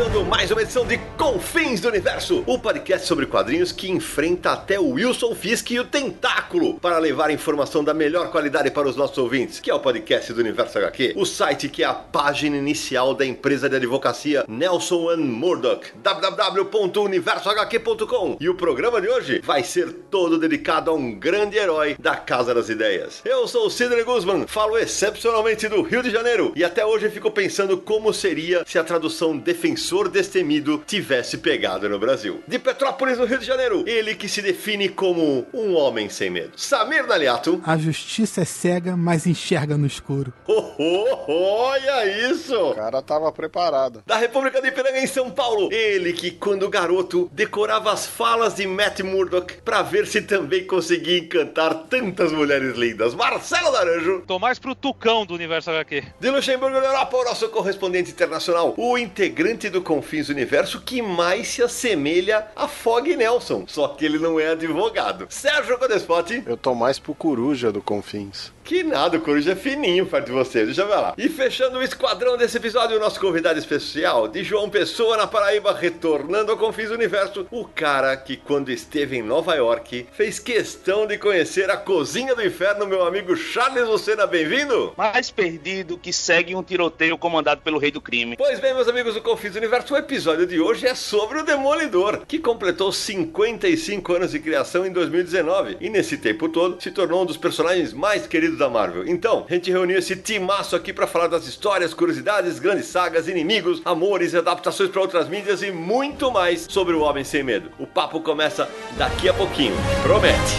Começando mais uma edição de Confins do Universo, o podcast sobre quadrinhos que enfrenta até o Wilson Fisk e o Tentáculo para levar informação da melhor qualidade para os nossos ouvintes, que é o podcast do Universo HQ, o site que é a página inicial da empresa de advocacia Nelson Murdoch, www.universohq.com. E o programa de hoje vai ser todo dedicado a um grande herói da Casa das Ideias. Eu sou o Sidney Guzman, falo excepcionalmente do Rio de Janeiro e até hoje fico pensando como seria se a tradução defensor destemido tivesse pegado no Brasil. De Petrópolis, no Rio de Janeiro, ele que se define como um homem sem medo. Samir Daliato. A justiça é cega, mas enxerga no escuro. Oh, oh, olha isso! O cara tava preparado. Da República de Ipiranga em São Paulo, ele que quando garoto decorava as falas de Matt Murdock pra ver se também conseguia encantar tantas mulheres lindas. Marcelo Naranjo. Tô mais pro Tucão do Universo HQ. De Luxemburgo, na Europa, o nosso correspondente internacional, o integrante do Confins Universo que mais se assemelha a Fog Nelson, só que ele não é advogado. Sérgio Codespot. Eu tô mais pro coruja do Confins. Que nada, o coruja é fininho perto de você, deixa eu ver lá. E fechando o esquadrão desse episódio, o nosso convidado especial, de João Pessoa, na Paraíba, retornando ao Confins Universo, o cara que quando esteve em Nova York, fez questão de conhecer a cozinha do inferno, meu amigo Charles Lucena, bem-vindo? Mais perdido que segue um tiroteio comandado pelo rei do crime. Pois bem, meus amigos do Confins Universo, o episódio de hoje é sobre o Demolidor, que completou 55 anos de criação em 2019 e nesse tempo todo se tornou um dos personagens mais queridos da Marvel. Então, a gente reuniu esse timaço aqui para falar das histórias, curiosidades, grandes sagas, inimigos, amores, adaptações para outras mídias e muito mais sobre o Homem Sem Medo. O papo começa daqui a pouquinho. Promete!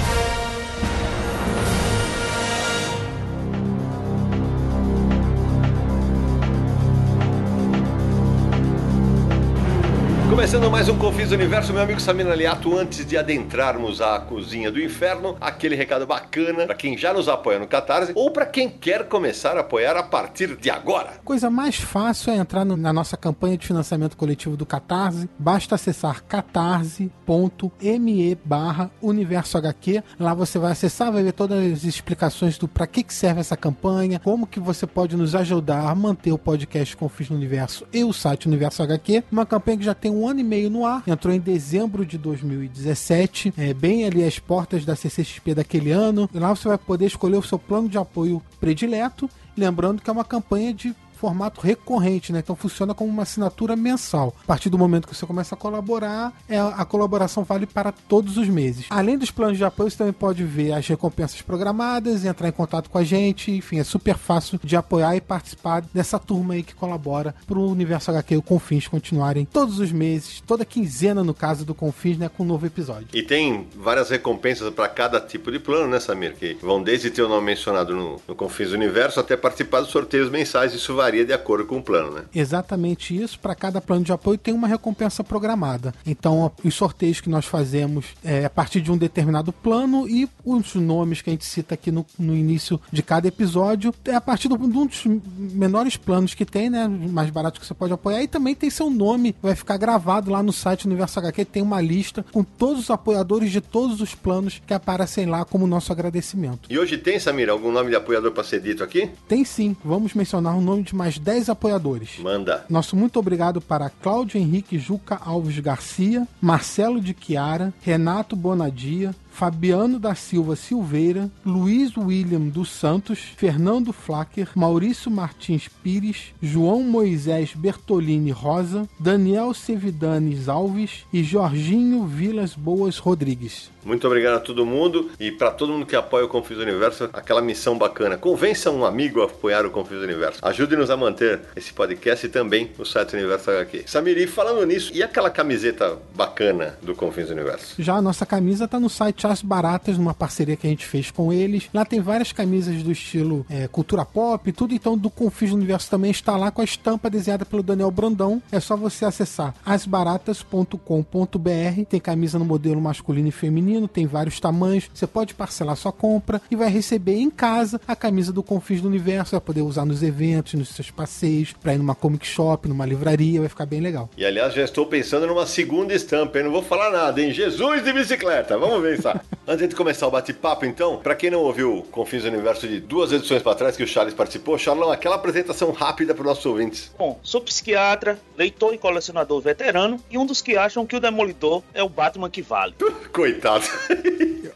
Começando mais um Confis Universo, meu amigo Samir Aliato, antes de adentrarmos a cozinha do inferno, aquele recado bacana para quem já nos apoia no Catarse ou para quem quer começar a apoiar a partir de agora. Coisa mais fácil é entrar no- na nossa campanha de financiamento coletivo do Catarse. Basta acessar catarse.me barra Universo HQ. Lá você vai acessar, vai ver todas as explicações do para que, que serve essa campanha, como que você pode nos ajudar a manter o podcast Confis no Universo e o site Universo HQ. Uma campanha que já tem um ano e meio no ar, entrou em dezembro de 2017, é, bem ali às portas da CCXP daquele ano. E lá você vai poder escolher o seu plano de apoio predileto, lembrando que é uma campanha de formato recorrente, né? Então funciona como uma assinatura mensal. A partir do momento que você começa a colaborar, é, a colaboração vale para todos os meses. Além dos planos de apoio, você também pode ver as recompensas programadas, entrar em contato com a gente, enfim, é super fácil de apoiar e participar dessa turma aí que colabora para o Universo HQ e o Confins continuarem todos os meses, toda quinzena no caso do Confins, né, com um novo episódio. E tem várias recompensas para cada tipo de plano, né, Samir? Que vão desde ter o nome mencionado no, no Confins Universo até participar dos sorteios mensais. Isso varia de acordo com o plano, né? Exatamente isso. Para cada plano de apoio tem uma recompensa programada. Então, os sorteios que nós fazemos é a partir de um determinado plano e os nomes que a gente cita aqui no, no início de cada episódio é a partir do- de um dos menores planos que tem, né? Mais baratos que você pode apoiar. E também tem seu nome, vai ficar gravado lá no site Universo HQ. Tem uma lista com todos os apoiadores de todos os planos que aparecem lá como nosso agradecimento. E hoje tem, Samir, algum nome de apoiador para ser dito aqui? Tem sim, vamos mencionar o nome de mais 10 apoiadores. Manda. Nosso muito obrigado para Cláudio Henrique Juca Alves Garcia, Marcelo de Chiara, Renato Bonadia, Fabiano da Silva Silveira, Luiz William dos Santos, Fernando Flacker, Maurício Martins Pires, João Moisés Bertolini Rosa, Daniel Sevidanes Alves e Jorginho Vilas Boas Rodrigues. Muito obrigado a todo mundo e para todo mundo que apoia o Confis Universo, aquela missão bacana. Convença um amigo a apoiar o Confis Universo. Ajude-nos a manter esse podcast e também o site Universo HQ. Samiri, falando nisso, e aquela camiseta bacana do Confins Universo? Já a nossa camisa está no site As Baratas, numa parceria que a gente fez com eles. Lá tem várias camisas do estilo é, cultura pop tudo. Então, do Confis do Universo também está lá com a estampa desenhada pelo Daniel Brandão. É só você acessar asbaratas.com.br. Tem camisa no modelo masculino e feminino, tem vários tamanhos. Você pode parcelar sua compra e vai receber em casa a camisa do Confis do Universo. Vai poder usar nos eventos, nos seus passeios, pra ir numa comic shop, numa livraria. Vai ficar bem legal. E aliás, já estou pensando numa segunda estampa, hein? Não vou falar nada, hein? Jesus de bicicleta. Vamos ver, Antes de começar o bate-papo, então, pra quem não ouviu Confins do Universo de duas edições pra trás que o Charles participou, Charlão, aquela apresentação rápida para nossos ouvintes. Bom, sou psiquiatra, leitor e colecionador veterano e um dos que acham que o Demolidor é o Batman que vale. Coitado.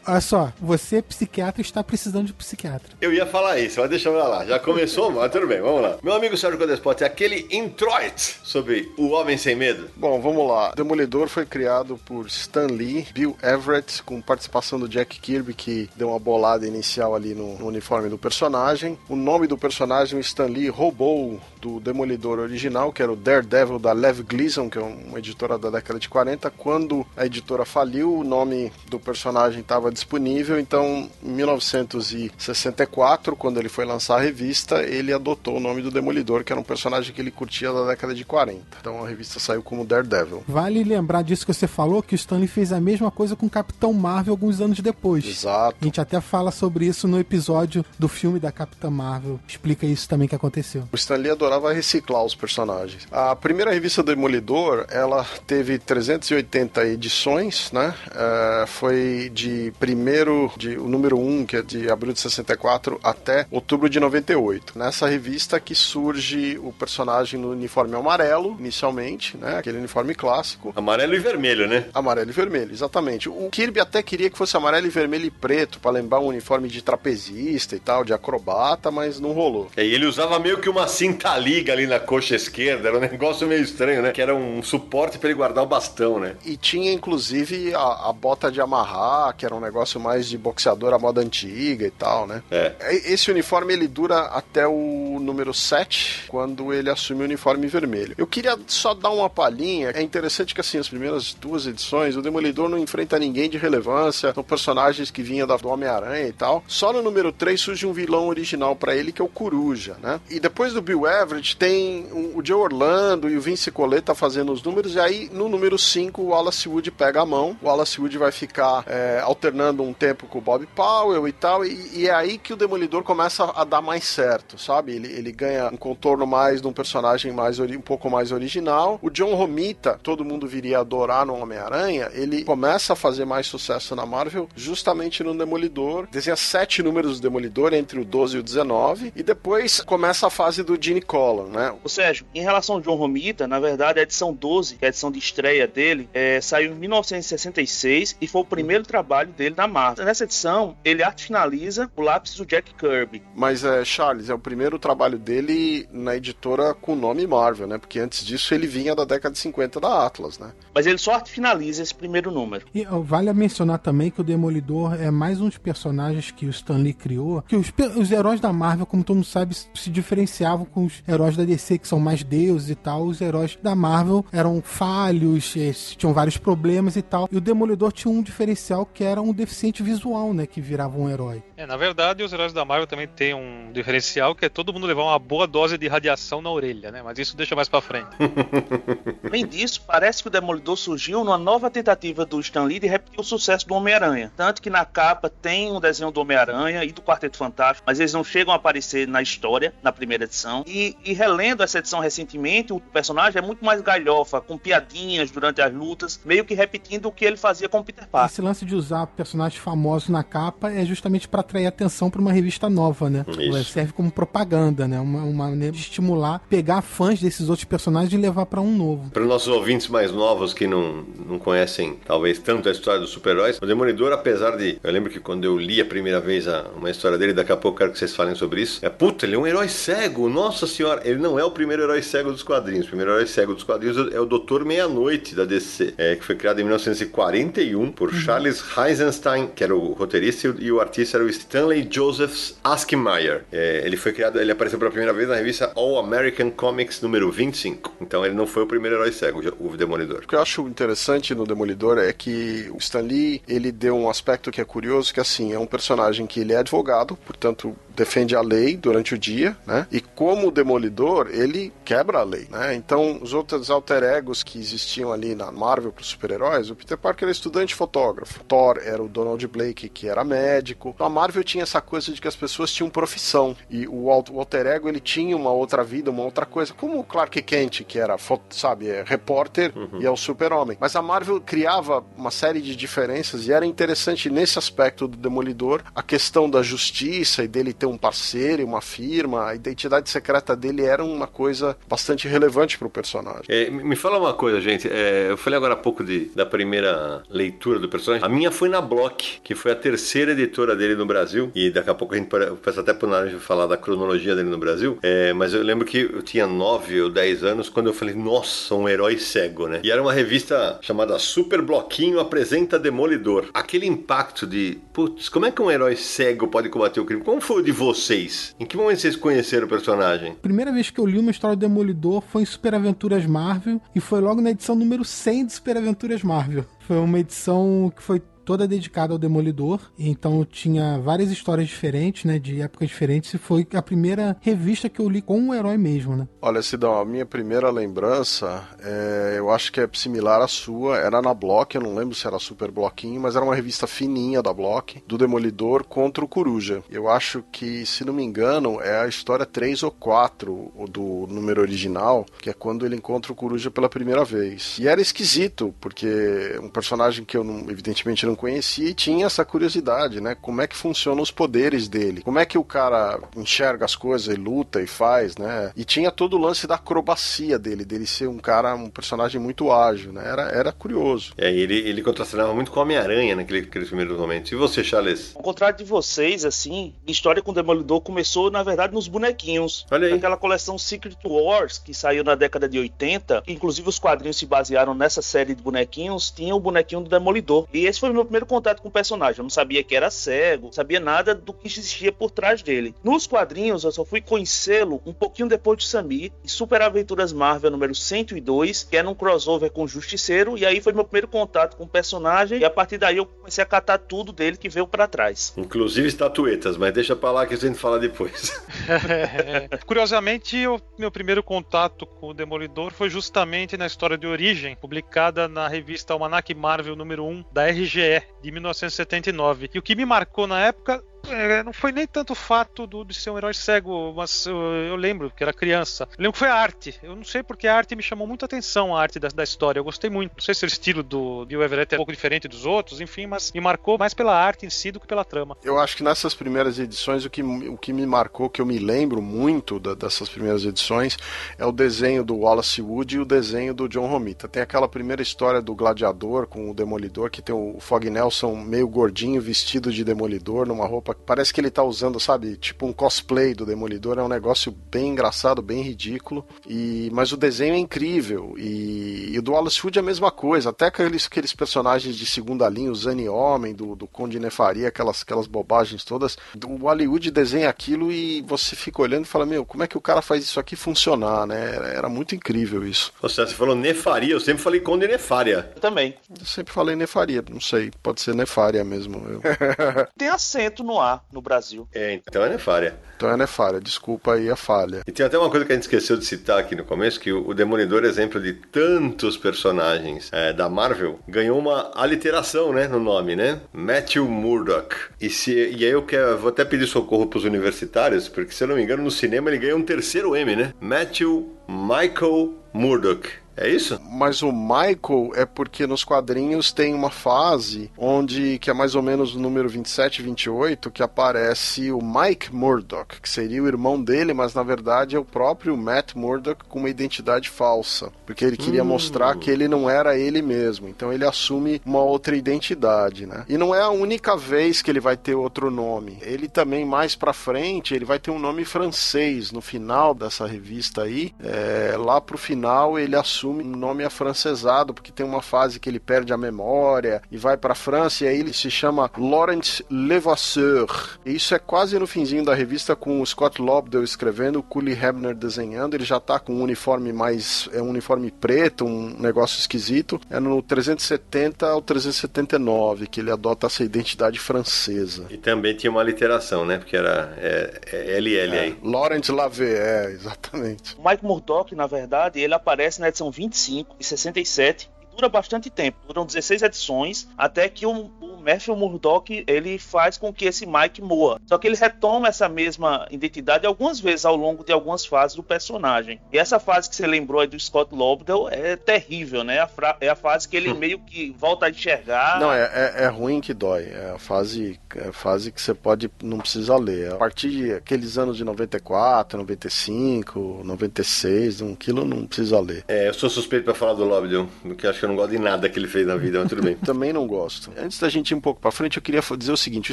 Olha só, você, psiquiatra, está precisando de psiquiatra. Eu ia falar isso, mas deixa eu lá. Já começou, mas tudo bem, vamos lá. Meu amigo Sérgio Codespot, é aquele introit sobre o Homem Sem Medo. Bom, vamos lá. Demolidor foi criado por Stan Lee, Bill Everett, com participação do Jack Kirby, que deu uma bolada inicial ali no, no uniforme do personagem. O nome do personagem, o Stan Lee roubou do Demolidor original, que era o Daredevil da Lev Gleason, que é uma editora da década de 40. Quando a editora faliu, o nome do personagem estava disponível, então em 1964, quando ele foi lançar a revista, ele adotou o nome do Demolidor, que era um personagem que ele curtia da década de 40. Então a revista saiu como Daredevil. Vale lembrar disso que você falou, que o Stanley fez a mesma coisa com o Capitão Marvel alguns anos depois. Exato. A gente até fala sobre isso no episódio do filme da Capitã Marvel. Explica isso também que aconteceu. O Stan Lee adorava reciclar os personagens. A primeira revista Demolidor, ela teve 380 edições, né? É, foi de primeiro, de, o número 1, que é de abril de 64, até outubro de 98. Nessa revista que surge o personagem no uniforme amarelo, inicialmente, né? Aquele uniforme clássico. Amarelo e vermelho, né? Amarelo e vermelho, exatamente. O Kirby até queria que fosse amarelo e vermelho e preto, para lembrar um uniforme de trapezista e tal, de acrobata, mas não rolou. É, E ele usava meio que uma cinta liga ali na coxa esquerda, era um negócio meio estranho, né? Que era um suporte para ele guardar o bastão, né? E tinha inclusive a, a bota de amarrar, que era um negócio mais de boxeador à moda antiga e tal, né? É. Esse uniforme ele dura até o número 7, quando ele assume o uniforme vermelho. Eu queria só dar uma palhinha. É interessante que assim, as primeiras duas edições, o Demolidor não enfrenta ninguém de relevância, são personagens que vinham do Homem-Aranha e tal. Só no número 3 surge um vilão original pra ele, que é o Coruja, né? E depois do Bill Everett tem o Joe Orlando e o Vince Coletta fazendo os números, e aí no número 5 o Wallace Wood pega a mão. O Wallace Wood vai ficar é, alternando um tempo com o Bob Powell e tal, e, e é aí que o Demolidor começa a dar mais certo, sabe? Ele, ele ganha um contorno mais de um personagem mais um pouco mais original. O John Romita, todo mundo viria adorar no Homem-Aranha, ele começa a fazer mais sucesso na Marvel justamente no Demolidor. Desenha sete números do Demolidor entre o 12 e o 19, e depois começa a fase do Gene Colan, né? Ô Sérgio, em relação ao John Romita, na verdade a edição 12, que é a edição de estreia dele, é, saiu em 1966 e foi o primeiro trabalho dele na Marvel. Nessa edição, ele arte finaliza o lápis do Jack Kirby. Mas é, Charles, é o primeiro trabalho dele na editora com o nome Marvel, né? Porque antes disso ele vinha da década de 50 da Atlas, né? Mas ele só arte finaliza esse primeiro número. E vale mencionar também que o Demolidor é mais um dos personagens que o Stan Lee criou, que os, os heróis da Marvel, como todo mundo sabe, se diferenciavam com os heróis da DC, que são mais deuses e tal. Os heróis da Marvel eram falhos, tinham vários problemas e tal. E o Demolidor tinha um diferencial que era um deficiente visual, né? Que virava um herói. É, na verdade, os heróis da Marvel também têm um diferencial que é todo mundo levar uma boa dose de radiação na orelha, né? Mas isso deixa mais pra frente. Além disso, parece que o Demolidor surgiu numa nova tentativa do Stan Lee de repetir o sucesso do Homem-Aranha. Tanto que na capa tem um desenho do Homem-Aranha e do Quarteto Fantástico, mas eles não chegam a aparecer na história, na primeira edição. E, e relendo essa edição recentemente, o personagem é muito mais galhofa, com piadinhas durante as lutas, meio que repetindo o que ele fazia com o Peter Parker. Esse lance de usar personagens famosos na capa é justamente para atrair atenção para uma revista nova, né? Isso. Serve como propaganda, né? Uma, uma maneira de estimular, pegar fãs desses outros personagens e levar para um novo. Para os nossos ouvintes mais novos que não, não conhecem, talvez, tanto a história dos super-heróis, o Demolidor, apesar de. Eu lembro que quando eu li a primeira vez a- uma história dele, daqui a pouco eu quero que vocês falem sobre isso. É puta, ele é um herói cego, nossa senhora. Ele não é o primeiro herói cego dos quadrinhos. O primeiro herói cego dos quadrinhos é o Doutor Meia-Noite da DC, é, que foi criado em 1941 por Charles Heisenstein, que era o roteirista, e o, e o artista era o Stanley Joseph Askmeyer. É, ele foi criado, ele apareceu pela primeira vez na revista All American Comics número 25. Então ele não foi o primeiro herói cego, o Demolidor. O que eu acho interessante no Demolidor é que o Stan Lee, ele deu um aspecto que é curioso, que assim, é um personagem que ele é advogado, portanto defende a lei durante o dia, né? E como demolidor, ele quebra a lei, né? Então, os outros alter egos que existiam ali na Marvel para os super-heróis, o Peter Parker era estudante fotógrafo, Thor era o Donald Blake, que era médico. Então, a Marvel tinha essa coisa de que as pessoas tinham profissão e o alter ego ele tinha uma outra vida, uma outra coisa, como o Clark Kent, que era, sabe, é repórter uhum. e é o super-homem. Mas a Marvel criava uma série de diferenças e era interessante nesse aspecto do Demolidor a questão da justiça e dele ter ter um parceiro, uma firma, a identidade secreta dele era uma coisa bastante relevante para o personagem. É, me fala uma coisa, gente. É, eu falei agora há pouco de, da primeira leitura do personagem. A minha foi na Block, que foi a terceira editora dele no Brasil. E daqui a pouco a gente peça até pro Naranjo falar da cronologia dele no Brasil. É, mas eu lembro que eu tinha 9 ou 10 anos quando eu falei, nossa, um herói cego, né? E era uma revista chamada Super Bloquinho Apresenta Demolidor. Aquele impacto de, putz, como é que um herói cego pode combater o crime? Como foi o de vocês? Em que momento vocês conheceram o personagem? Primeira vez que eu li uma história do Demolidor foi em Super Aventuras Marvel e foi logo na edição número 100 de Super Aventuras Marvel. Foi uma edição que foi toda dedicada ao Demolidor. Então tinha várias histórias diferentes, né? De épocas diferentes. E foi a primeira revista que eu li com o herói mesmo, né? Olha, Sidão, a minha primeira lembrança, é, eu acho que é similar à sua. Era na Block, eu não lembro se era Super Bloquinho, mas era uma revista fininha da Block, do Demolidor contra o Coruja. Eu acho que, se não me engano, é a história 3 ou 4 do número original, que é quando ele encontra o Coruja pela primeira vez. E era esquisito, porque um personagem que eu, não, evidentemente, não conhecia e tinha essa curiosidade, né? Como é que funcionam os poderes dele? Como é que o cara enxerga as coisas e luta e faz, né? E tinha todo o lance da acrobacia dele, dele ser um cara, um personagem muito ágil, né? Era, era curioso. É, ele, ele contracenava muito com Homem-Aranha naquele, naqueles primeiros momentos. E você, Charles? Ao contrário de vocês, assim, a história com o Demolidor começou, na verdade, nos bonequinhos. Olha aí. Naquela coleção Secret Wars, que saiu na década de 80, inclusive os quadrinhos se basearam nessa série de bonequinhos, tinha o bonequinho do Demolidor. E esse foi o meu primeiro contato com o personagem. Eu não sabia que era cego, sabia nada do que existia por trás dele. Nos quadrinhos, eu só fui conhecê-lo um pouquinho depois de Samir, em Super Aventuras Marvel número 102, que era um crossover com o Justiceiro, e aí foi meu primeiro contato com o personagem, e a partir daí eu comecei a catar tudo dele que veio para trás. Inclusive estatuetas, mas deixa pra lá que a gente fala depois. Curiosamente, o meu primeiro contato com o Demolidor foi justamente na história de origem, publicada na revista Almanac Marvel número 1 da RGE, de 1979. E o que me marcou na época é, não foi nem tanto o fato do, de ser um herói cego, mas eu, eu, lembro que era criança. Eu lembro que foi a arte. Eu não sei porque a arte me chamou muita atenção, a arte da, da história. Eu gostei muito. Não sei se o estilo do Bill Everett é um pouco diferente dos outros, enfim, mas me marcou mais pela arte em si do que pela trama. Eu acho que nessas primeiras edições, o que, o que me marcou, que eu me lembro muito da, dessas primeiras edições, é o desenho do Wallace Wood e o desenho do John Romita. Tem aquela primeira história do gladiador com o demolidor, que tem o Fog Nelson meio gordinho, vestido de demolidor, numa roupa Parece que ele tá usando, sabe, tipo um cosplay do Demolidor. É um negócio bem engraçado, bem ridículo. E Mas o desenho é incrível. E, e o do Wallace Wood é a mesma coisa. Até aqueles, aqueles personagens de segunda linha, o Zane Homem, do, do Conde Nefaria, aquelas, aquelas bobagens todas. O Hollywood desenha aquilo e você fica olhando e fala: Meu, como é que o cara faz isso aqui funcionar, né? Era, era muito incrível isso. Você, você falou Nefaria, eu sempre falei Conde Nefaria. Eu também. Eu sempre falei Nefaria, não sei, pode ser Nefaria mesmo. Eu... Tem acento no ar no Brasil. É, então é nefária. Então é nefária, desculpa aí a falha. E tem até uma coisa que a gente esqueceu de citar aqui no começo, que o Demolidor, exemplo de tantos personagens é, da Marvel, ganhou uma aliteração, né, no nome, né? Matthew Murdock. E, se, e aí eu quero, vou até pedir socorro para os universitários, porque se eu não me engano, no cinema ele ganhou um terceiro M, né? Matthew Michael Murdock. É isso? Mas o Michael é porque nos quadrinhos tem uma fase onde, que é mais ou menos o número 27 e 28, que aparece o Mike Murdock, que seria o irmão dele, mas na verdade é o próprio Matt Murdock com uma identidade falsa. Porque ele queria hum. mostrar que ele não era ele mesmo. Então ele assume uma outra identidade, né? E não é a única vez que ele vai ter outro nome. Ele também, mais pra frente, ele vai ter um nome francês no final dessa revista aí. É, lá pro final ele assume assume um nome afrancesado, porque tem uma fase que ele perde a memória e vai para a França, e aí ele se chama Laurent Levasseur. E isso é quase no finzinho da revista com o Scott Lobdell escrevendo, o Cully Hebner desenhando, ele já tá com um uniforme mais. é um uniforme preto, um negócio esquisito. É no 370 ao 379 que ele adota essa identidade francesa. E também tinha uma literação, né? Porque era é, é LL É, aí. Laurent Lavey, é, exatamente. O Mike Murdock, na verdade, ele aparece na edição 25 e 67 e dura bastante tempo. Duram 16 edições até que o, o Matthew Murdock ele faz com que esse Mike morra. Só que ele retoma essa mesma identidade algumas vezes ao longo de algumas fases do personagem. E essa fase que você lembrou aí do Scott Lobdell é terrível, né? A fra- é a fase que ele meio que volta a enxergar. Não, é, é, é ruim que dói. É a fase, é a fase que você pode. não precisa ler. A partir de aqueles anos de 94, 95, 96, um quilo não precisa ler. É, eu sou suspeito pra falar do Lobdell, porque acho que eu não gosto de nada que ele fez na vida, mas tudo bem. Também não gosto. Antes da gente ir um pouco pra frente, eu queria dizer o seguinte: o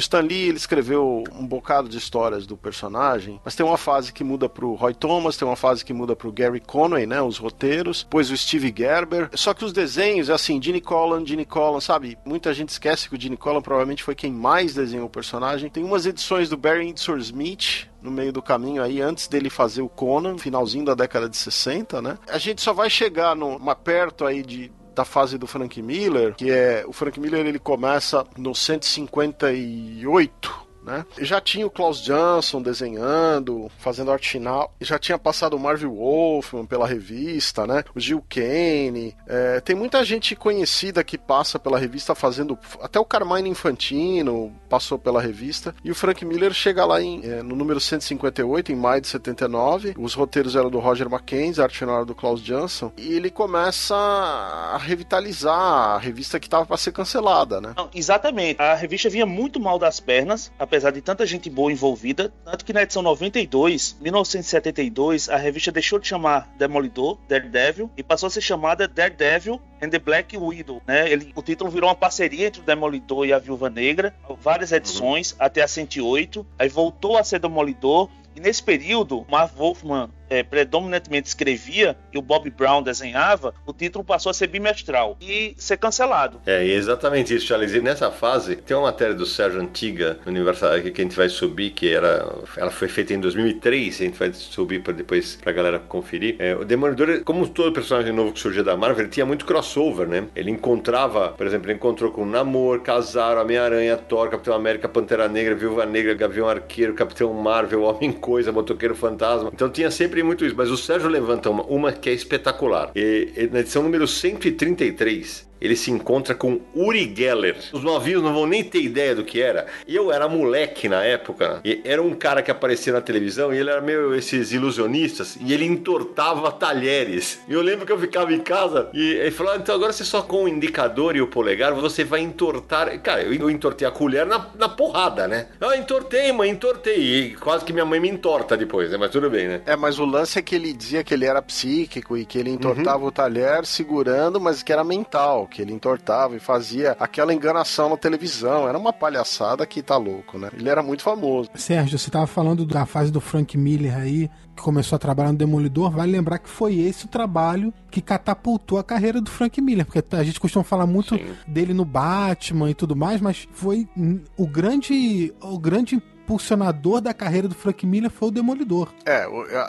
Stan Lee ele escreveu um bocado de histórias do personagem, mas tem uma fase que muda pro Roy Thomas, tem uma fase que muda pro Gary Conway, né? Os roteiros, depois o Steve Gerber. Só que os desenhos, é assim, Gene Colan, Gene Colan, sabe? Muita gente esquece que o Gene Colan provavelmente foi quem mais desenhou o personagem. Tem umas edições do Barry Windsor Smith no meio do caminho aí, antes dele fazer o Conan, finalzinho da década de 60, né? A gente só vai chegar no, perto aí de da fase do Frank Miller, que é o Frank Miller ele começa no 158 né? Já tinha o Klaus Johnson desenhando, fazendo arte final, já tinha passado o Marvel Wolfman pela revista, né? O Gil Kane, é, tem muita gente conhecida que passa pela revista fazendo, até o Carmine Infantino passou pela revista, e o Frank Miller chega lá em, é, no número 158, em maio de 79, os roteiros eram do Roger Mackenzie, a arte final era do Klaus Johnson, e ele começa a revitalizar a revista que estava para ser cancelada, né? Não, exatamente. A revista vinha muito mal das pernas, apesar de tanta gente boa envolvida, tanto que na edição 92, 1972, a revista deixou de chamar Demolidor, Daredevil, e passou a ser chamada Daredevil and the Black Widow, né? Ele, o título virou uma parceria entre o Demolidor e a Viúva Negra, várias edições, uhum. até a 108, aí voltou a ser Demolidor, e nesse período, Marv Wolfman é, predominantemente escrevia e o Bob Brown desenhava, o título passou a ser bimestral e ser cancelado. É, exatamente isso, Charles. E nessa fase, tem uma matéria do Sérgio Antiga, Universal, que a gente vai subir, que era, ela foi feita em 2003, a gente vai subir para depois pra galera conferir. É, o Demolidor, como todo personagem novo que surgia da Marvel, ele tinha muito crossover, né? Ele encontrava, por exemplo, ele encontrou com Namor, Casar, Homem-Aranha, Thor, Capitão América, Pantera Negra, Viúva Negra, Gavião Arqueiro, Capitão Marvel, Homem-Coisa, Motoqueiro Fantasma. Então tinha sempre muito isso, mas o Sérgio levanta uma, uma que é espetacular. E, e, na edição número 133, ele se encontra com Uri Geller. Os novinhos não vão nem ter ideia do que era. Eu era moleque na época. E era um cara que aparecia na televisão e ele era meio esses ilusionistas e ele entortava talheres. E eu lembro que eu ficava em casa e ele falou: ah, então agora você só com o indicador e o polegar você vai entortar. Cara, eu, eu entortei a colher na, na porrada, né? Ah, entortei, mãe, entortei. E quase que minha mãe me entorta depois, né? Mas tudo bem, né? É, mas o lance é que ele dizia que ele era psíquico e que ele entortava uhum. o talher segurando, mas que era mental que ele entortava e fazia aquela enganação na televisão. Era uma palhaçada que tá louco, né? Ele era muito famoso. Sérgio, você tava falando da fase do Frank Miller aí, que começou a trabalhar no Demolidor. Vale lembrar que foi esse o trabalho que catapultou a carreira do Frank Miller, porque a gente costuma falar muito Sim. dele no Batman e tudo mais, mas foi o grande, o grande impulsionador da carreira do Frank Miller foi o Demolidor. É,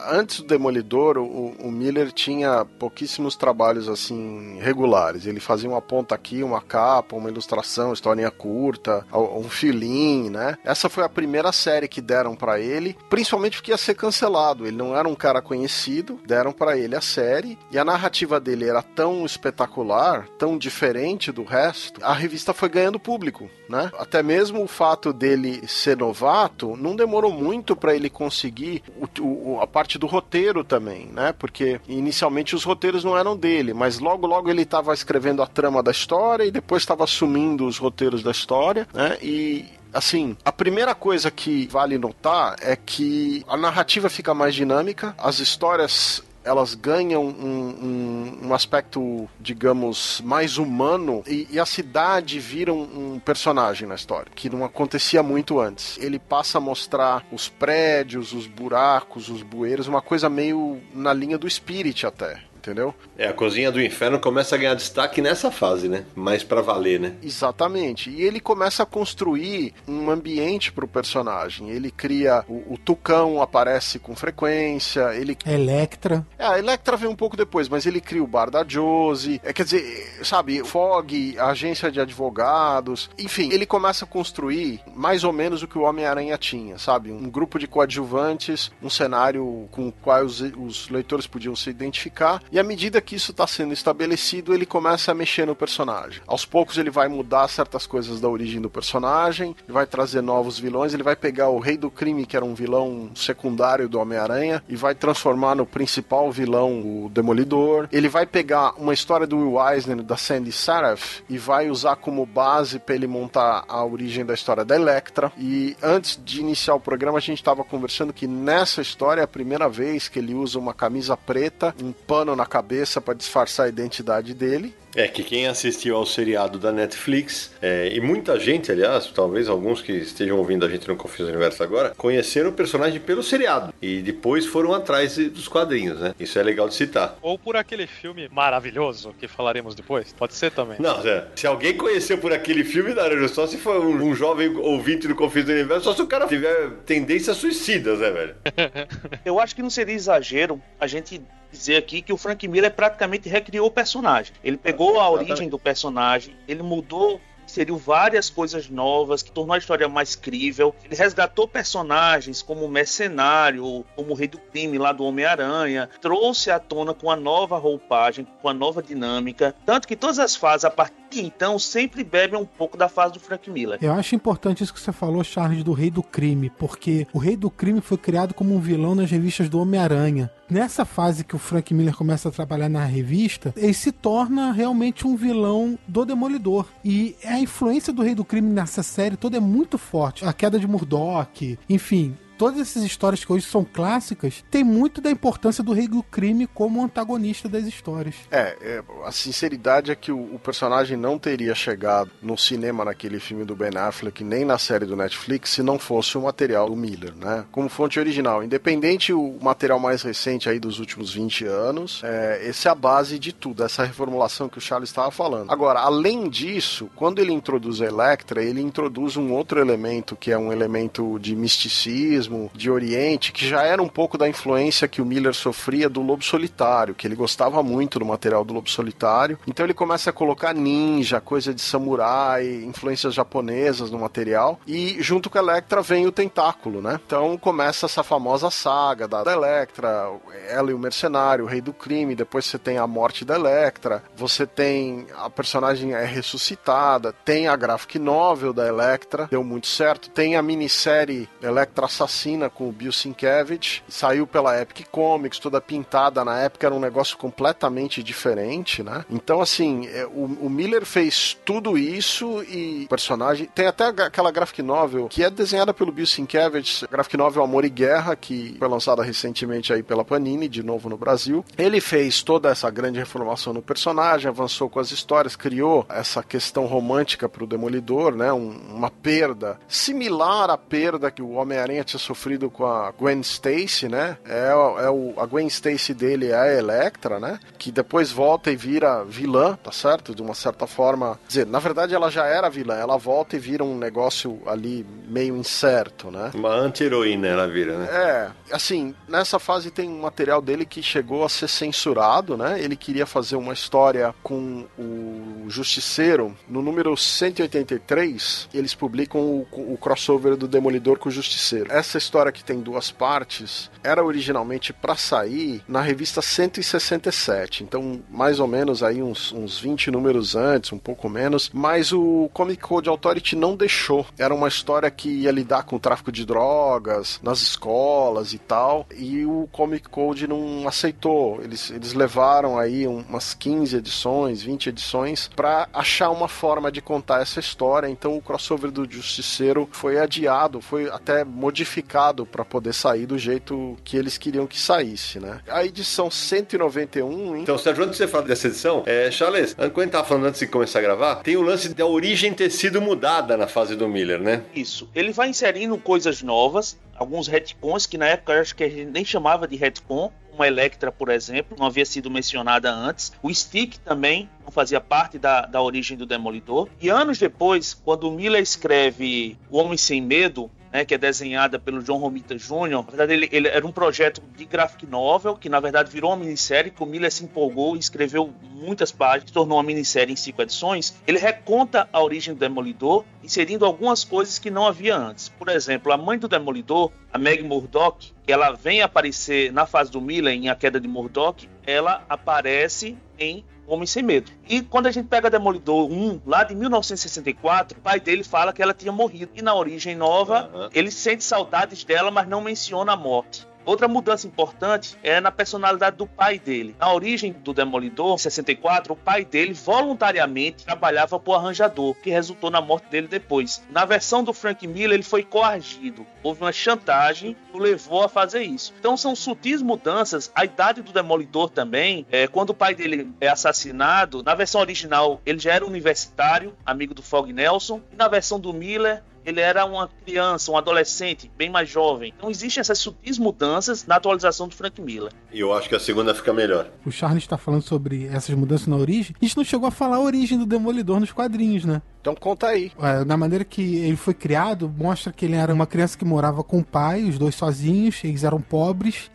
antes do Demolidor, o, o, Miller tinha pouquíssimos trabalhos assim regulares. Ele fazia uma ponta aqui, uma capa, uma ilustração, historinha curta, um filim, né? Essa foi a primeira série que deram para ele, principalmente porque ia ser cancelado. Ele não era um cara conhecido, deram para ele a série e a narrativa dele era tão espetacular, tão diferente do resto, a revista foi ganhando público, né? Até mesmo o fato dele ser novato não demorou muito para ele conseguir o, o, a parte do roteiro também, né? Porque inicialmente os roteiros não eram dele, mas logo logo ele estava escrevendo a trama da história e depois estava assumindo os roteiros da história, né? E assim, a primeira coisa que vale notar é que a narrativa fica mais dinâmica, as histórias elas ganham um, um, um, aspecto, digamos, mais humano e, e a cidade vira um, um, personagem na história, que não acontecia muito antes. Ele passa a mostrar os prédios, os buracos, os bueiros, uma coisa meio na linha do Spirit até entendeu? É, a Cozinha do Inferno começa a ganhar destaque nessa fase, né? Mais pra valer, né? Exatamente. E ele começa a construir um ambiente pro personagem. Ele cria. O, o Tucão aparece com frequência, ele. Electra. É, a Electra vem um pouco depois, mas ele cria o bar da Josie. É, quer dizer, sabe, Fog, a agência de advogados. Enfim, ele começa a construir mais ou menos o que o Homem-Aranha tinha, sabe? Um grupo de coadjuvantes, um cenário com o qual os, os leitores podiam se identificar. E à medida que isso está sendo estabelecido, ele começa a mexer no personagem. Aos poucos ele vai mudar certas coisas da origem do personagem, vai trazer novos vilões, ele vai pegar o Rei do Crime, que era um vilão secundário do Homem-Aranha, e vai transformar no principal vilão o Demolidor. Ele vai pegar uma história do Will Eisner, da Sandy Seraph, e vai usar como base para ele montar a origem da história da Electra. E antes de iniciar o programa, a gente estava conversando que nessa história é a primeira vez que ele usa uma camisa preta, um pano na cabeça para disfarçar a identidade dele. É que quem assistiu ao seriado da Netflix, é, e muita gente, aliás, talvez alguns que estejam ouvindo a gente no Confis Universo agora, conheceram o personagem pelo seriado e depois foram atrás dos quadrinhos, né? Isso é legal de citar. Ou por aquele filme maravilhoso que falaremos depois. Pode ser também. Não, é, se alguém conheceu por aquele filme, Naranjo, só se for um, um jovem ouvinte do Confis do Universo, só se o cara tiver tendências suicidas, né, velho? Eu acho que não seria exagero a gente dizer aqui que o Frank Miller praticamente recriou o personagem. Ele pegou a origem do personagem, ele mudou inseriu várias coisas novas, que tornou a história mais crível. Ele resgatou personagens como o Mercenário, como o Rei do Crime lá do Homem-Aranha, trouxe à tona com a nova roupagem, com a nova dinâmica. Tanto que todas as fases, a partir de então, sempre bebem um pouco da fase do Frank Miller. Eu acho importante isso que você falou, Charles, do Rei do Crime, porque o Rei do Crime foi criado como um vilão nas revistas do Homem-Aranha. Nessa fase que o Frank Miller começa a trabalhar na revista, ele se torna realmente um vilão do Demolidor. E a influência do Rei do Crime nessa série toda é muito forte. A queda de Murdoch, enfim, todas essas histórias que hoje são clássicas, tem muito da importância do rei do crime como antagonista das histórias. É, é a sinceridade é que o, o, personagem não teria chegado no cinema naquele filme do Ben Affleck, nem na série do Netflix, se não fosse o material do Miller, né? Como fonte original. Independente o material mais recente aí dos últimos 20 anos, é, essa é a base de tudo, essa reformulação que o Charles estava falando. Agora, além disso, quando ele introduz a Electra, ele introduz um outro elemento que é um elemento de misticismo, de Oriente, que já era um pouco da influência que o Miller sofria do Lobo Solitário, que ele gostava muito do material do Lobo Solitário. Então ele começa a colocar ninja, coisa de samurai, influências japonesas no material. E junto com a Electra vem o Tentáculo, né? Então começa essa famosa saga da Electra, ela e o mercenário, o rei do crime. Depois você tem a morte da Electra, você tem a personagem é ressuscitada, tem a graphic novel da Electra, deu muito certo. Tem a minissérie Electra Assassina Assassina com o Bill Sienkiewicz, saiu pela Epic Comics, toda pintada na época, era um negócio completamente diferente, né? Então, assim, é, o, o Miller fez tudo isso e o personagem. Tem até aquela graphic novel que é desenhada pelo Bill Sienkiewicz, graphic novel Amor e Guerra, que foi lançada recentemente aí pela Panini, de novo no Brasil. Ele fez toda essa grande reformação no personagem, avançou com as histórias, criou essa questão romântica pro Demolidor, né? Um, uma perda similar à perda que o Homem-Aranha tinha sofrido com a Gwen Stacy, né? É, é o, a Gwen Stacy dele é a Electra, né? Que depois volta e vira vilã, tá certo? De uma certa forma. Quer dizer, na verdade ela já era vilã, ela volta e vira um negócio ali meio incerto, né? Uma anti-heroína ela vira, né? É, assim, nessa fase tem um material dele que chegou a ser censurado, né? Ele queria fazer uma história com o Justiceiro. No número 183, eles publicam o, o crossover do Demolidor com o Justiceiro. Essa essa história que tem duas partes era originalmente para sair na revista 167, então mais ou menos aí uns, uns 20 números antes, um pouco menos, mas o Comic Code Authority não deixou. Era uma história que ia lidar com o tráfico de drogas nas escolas e tal, e o Comic Code não aceitou. Eles, eles levaram aí umas 15 edições, 20 edições para achar uma forma de contar essa história, então o crossover do Justiceiro foi adiado, foi até modificado complicado para poder sair do jeito que eles queriam que saísse, né? A edição 191. Hein? Então, Sérgio, antes de você falar dessa edição, é, Charles, quando a gente tava falando antes de começar a gravar, tem o lance da origem ter sido mudada na fase do Miller, né? Isso. Ele vai inserindo coisas novas, alguns retcons que na época eu acho que a gente nem chamava de retcon, uma Electra, por exemplo, não havia sido mencionada antes. O Stick também não fazia parte da, da origem do Demolidor. E anos depois, quando o Miller escreve O Homem Sem Medo, né, que é desenhada pelo John Romita Jr. Na verdade, ele, ele, era um projeto de graphic novel, que na verdade virou uma minissérie, que o Miller se empolgou e escreveu muitas páginas, tornou uma minissérie em cinco edições. Ele reconta a origem do Demolidor, inserindo algumas coisas que não havia antes. Por exemplo, a mãe do Demolidor, a Meg Murdock, ela vem aparecer na fase do Miller, em A Queda de Murdock, ela aparece em Homem Sem Medo. E quando a gente pega Demolidor 1, lá de 1964, o pai dele fala que ela tinha morrido. E na origem nova, uhum. ele sente saudades dela, mas não menciona a morte. Outra mudança importante é na personalidade do pai dele. Na origem do Demolidor, em 64, o pai dele voluntariamente trabalhava por arranjador, que resultou na morte dele depois. Na versão do Frank Miller, ele foi coagido. Houve uma chantagem que o levou a fazer isso. Então são sutis mudanças. A idade do Demolidor também, é, quando o pai dele é assassinado, na versão original ele já era universitário, amigo do Fog Nelson, e na versão do Miller ele era uma criança, um adolescente, bem mais jovem. Então existem essas sutis mudanças na atualização do Frank Miller. E eu acho que a segunda fica melhor. O Charles está falando sobre essas mudanças na origem. A gente não chegou a falar a origem do Demolidor nos quadrinhos, né? Então conta aí. É, na maneira que ele foi criado, mostra que ele era uma criança que morava com o pai, os dois sozinhos, eles eram pobres.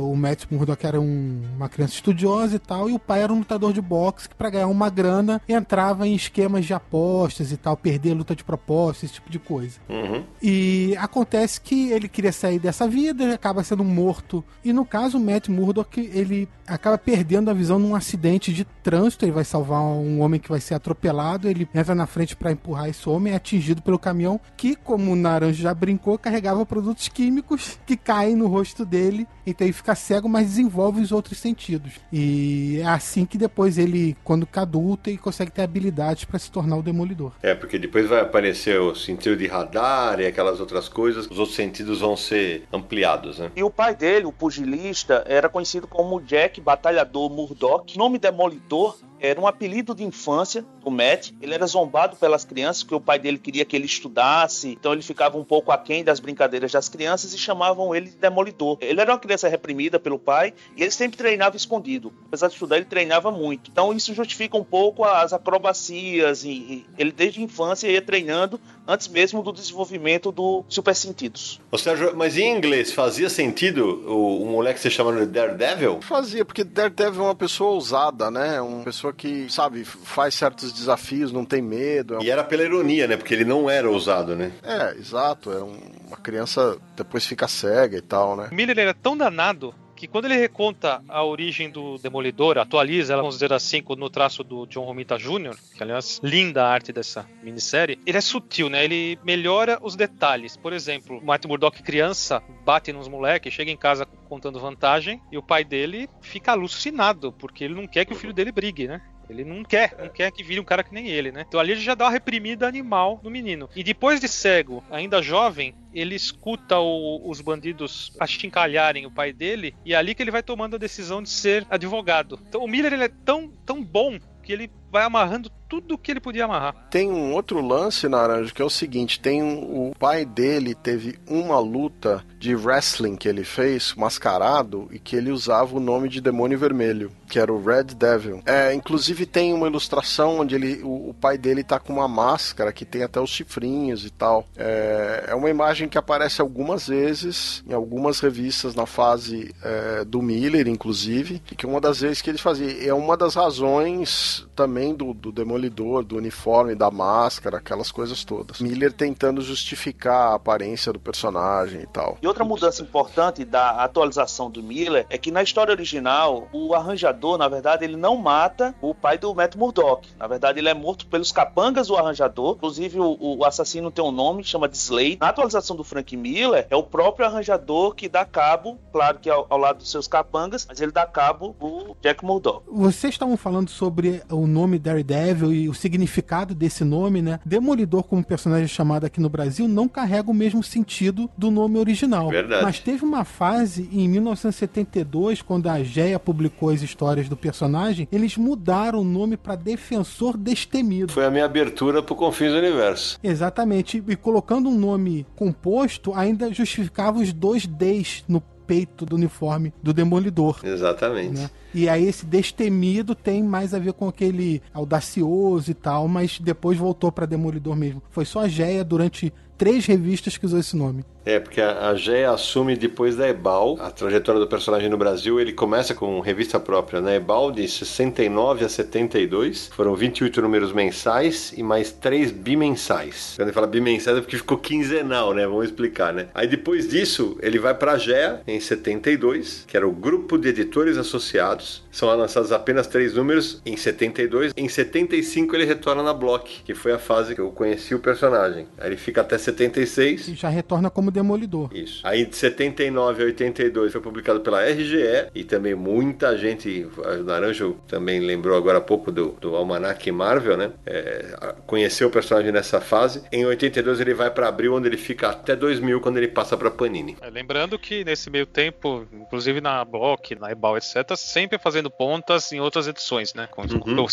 o Matt Murdock era um, uma criança estudiosa e tal, e o pai era um lutador de boxe que, para ganhar uma grana, entrava em esquemas de apostas e tal, perder luta de propósito, esse tipo de coisa. Uhum. E acontece que ele queria sair dessa vida, acaba sendo morto. E no caso, o Matt Murdock, ele acaba perdendo a visão num acidente de trânsito. Ele vai salvar um homem que vai ser atropelado. Ele entra na frente para empurrar esse homem, é atingido pelo caminhão que, como o Naranjo já brincou, carregava produtos químicos que caem no rosto dele. Então ele fica cego, mas desenvolve os outros sentidos. E é assim que depois ele, quando fica adulto, ele consegue ter habilidades para se tornar o Demolidor. É, porque depois vai aparecer o sentido de radar e aquelas outras coisas, os outros sentidos vão ser ampliados, né? E o pai dele, o pugilista, era conhecido como Jack Batalhador Murdoch. O nome Demolidor era um apelido de infância do Matt. Ele era zombado pelas crianças, porque o pai dele queria que ele estudasse, então ele ficava um pouco aquém das brincadeiras das crianças e chamavam ele de demolidor. Ele era uma criança reprimida pelo pai e ele sempre treinava escondido. Apesar de estudar, ele treinava muito. Então isso justifica um pouco as acrobacias e, ele desde a infância ia treinando antes mesmo do desenvolvimento do super sentidos. Ô Sérgio, mas em inglês fazia sentido o, o moleque ser chamado de Daredevil? Fazia, porque Daredevil é uma pessoa ousada, né? Uma pessoa que, sabe, faz certos desafios, não tem medo. É e era pela ironia, né? Porque ele não era ousado, né? É, exato. Era um, uma criança, depois fica cega e tal, né? Miller era tão danado que quando ele reconta a origem do Demolidor, atualiza ela, vamos dizer assim, no traço do John Romita Jr., que aliás, linda a arte dessa minissérie, ele é sutil, né? Ele melhora os detalhes. Por exemplo, o Matt Murdock criança bate nos moleques, chega em casa contando vantagem e o pai dele fica alucinado, porque ele não quer que o filho dele brigue, né? Ele não quer, não quer que vire um cara que nem ele, né? Então ali ele já dá uma reprimida animal no menino. E depois de cego, ainda jovem, ele escuta o, os bandidos achincalharem o pai dele e é ali que ele vai tomando a decisão de ser advogado. Então o Miller ele é tão, tão bom que ele vai amarrando tudo que ele podia amarrar. Tem um outro lance, Naranjo, que é o seguinte: tem um, o pai dele teve uma luta de wrestling que ele fez, mascarado, e que ele usava o nome de Demônio Vermelho, que era o Red Devil. É, inclusive tem uma ilustração onde ele, o, o pai dele tá com uma máscara que tem até os chifrinhos e tal. É, é uma imagem que aparece algumas vezes em algumas revistas na fase é, do Miller, inclusive, e que uma das vezes que ele fazia é uma das razões também do, do Demolidor, do uniforme, da máscara, aquelas coisas todas. Miller tentando justificar a aparência do personagem e tal. E outra mudança importante da atualização do Miller é que na história original, o arranjador, na verdade, ele não mata o pai do Matt Murdock. Na verdade, ele é morto pelos capangas do arranjador. Inclusive, o, o assassino tem um nome, chama de Slade. Na atualização do Frank Miller, é o próprio arranjador que dá cabo, claro que ao, ao lado dos seus capangas, mas ele dá cabo o Jack Murdock. Vocês estavam falando sobre o nome Daredevil e o significado desse nome, né? Demolidor, como personagem chamado aqui no Brasil, não carrega o mesmo sentido do nome original. Verdade. Mas teve uma fase em 1972, quando a Geia publicou as histórias do personagem, eles mudaram o nome para Defensor Destemido. Foi a minha abertura pro Confins do Universo. Exatamente. E colocando um nome composto, ainda justificava os dois Ds no peito do uniforme do Demolidor. Exatamente. Né? E aí esse destemido tem mais a ver com aquele audacioso e tal, mas depois voltou para Demolidor mesmo. Foi só a Geia durante três revistas que usou esse nome. É, porque a, Geia assume depois da Ebal a trajetória do personagem no Brasil. Ele começa com revista própria na Ebal de 69 a 72. Foram 28 números mensais e mais 3 bimensais. Quando ele fala bimensais é porque ficou quinzenal, né? Vamos explicar, né? Aí depois disso, ele vai para a Geia em 72, que era o Grupo de Editores Associados. São lançados apenas três números em 72. Em 75 ele retorna na Block, que foi a fase que eu conheci o personagem. Aí ele fica até 76. E já retorna como Demolidor. Isso. Aí de 79 a 82 foi publicado pela RGE e também muita gente, o Naranjo também lembrou agora há pouco do, do Almanac Marvel, né? É, conheceu o personagem nessa fase. Em 82 ele vai para Abril, onde ele fica até 2000, quando ele passa para Panini. É, lembrando que nesse meio tempo, inclusive na Block, na Ebal, etc., sempre fazendo pontas em outras edições, né? Com, Uhum.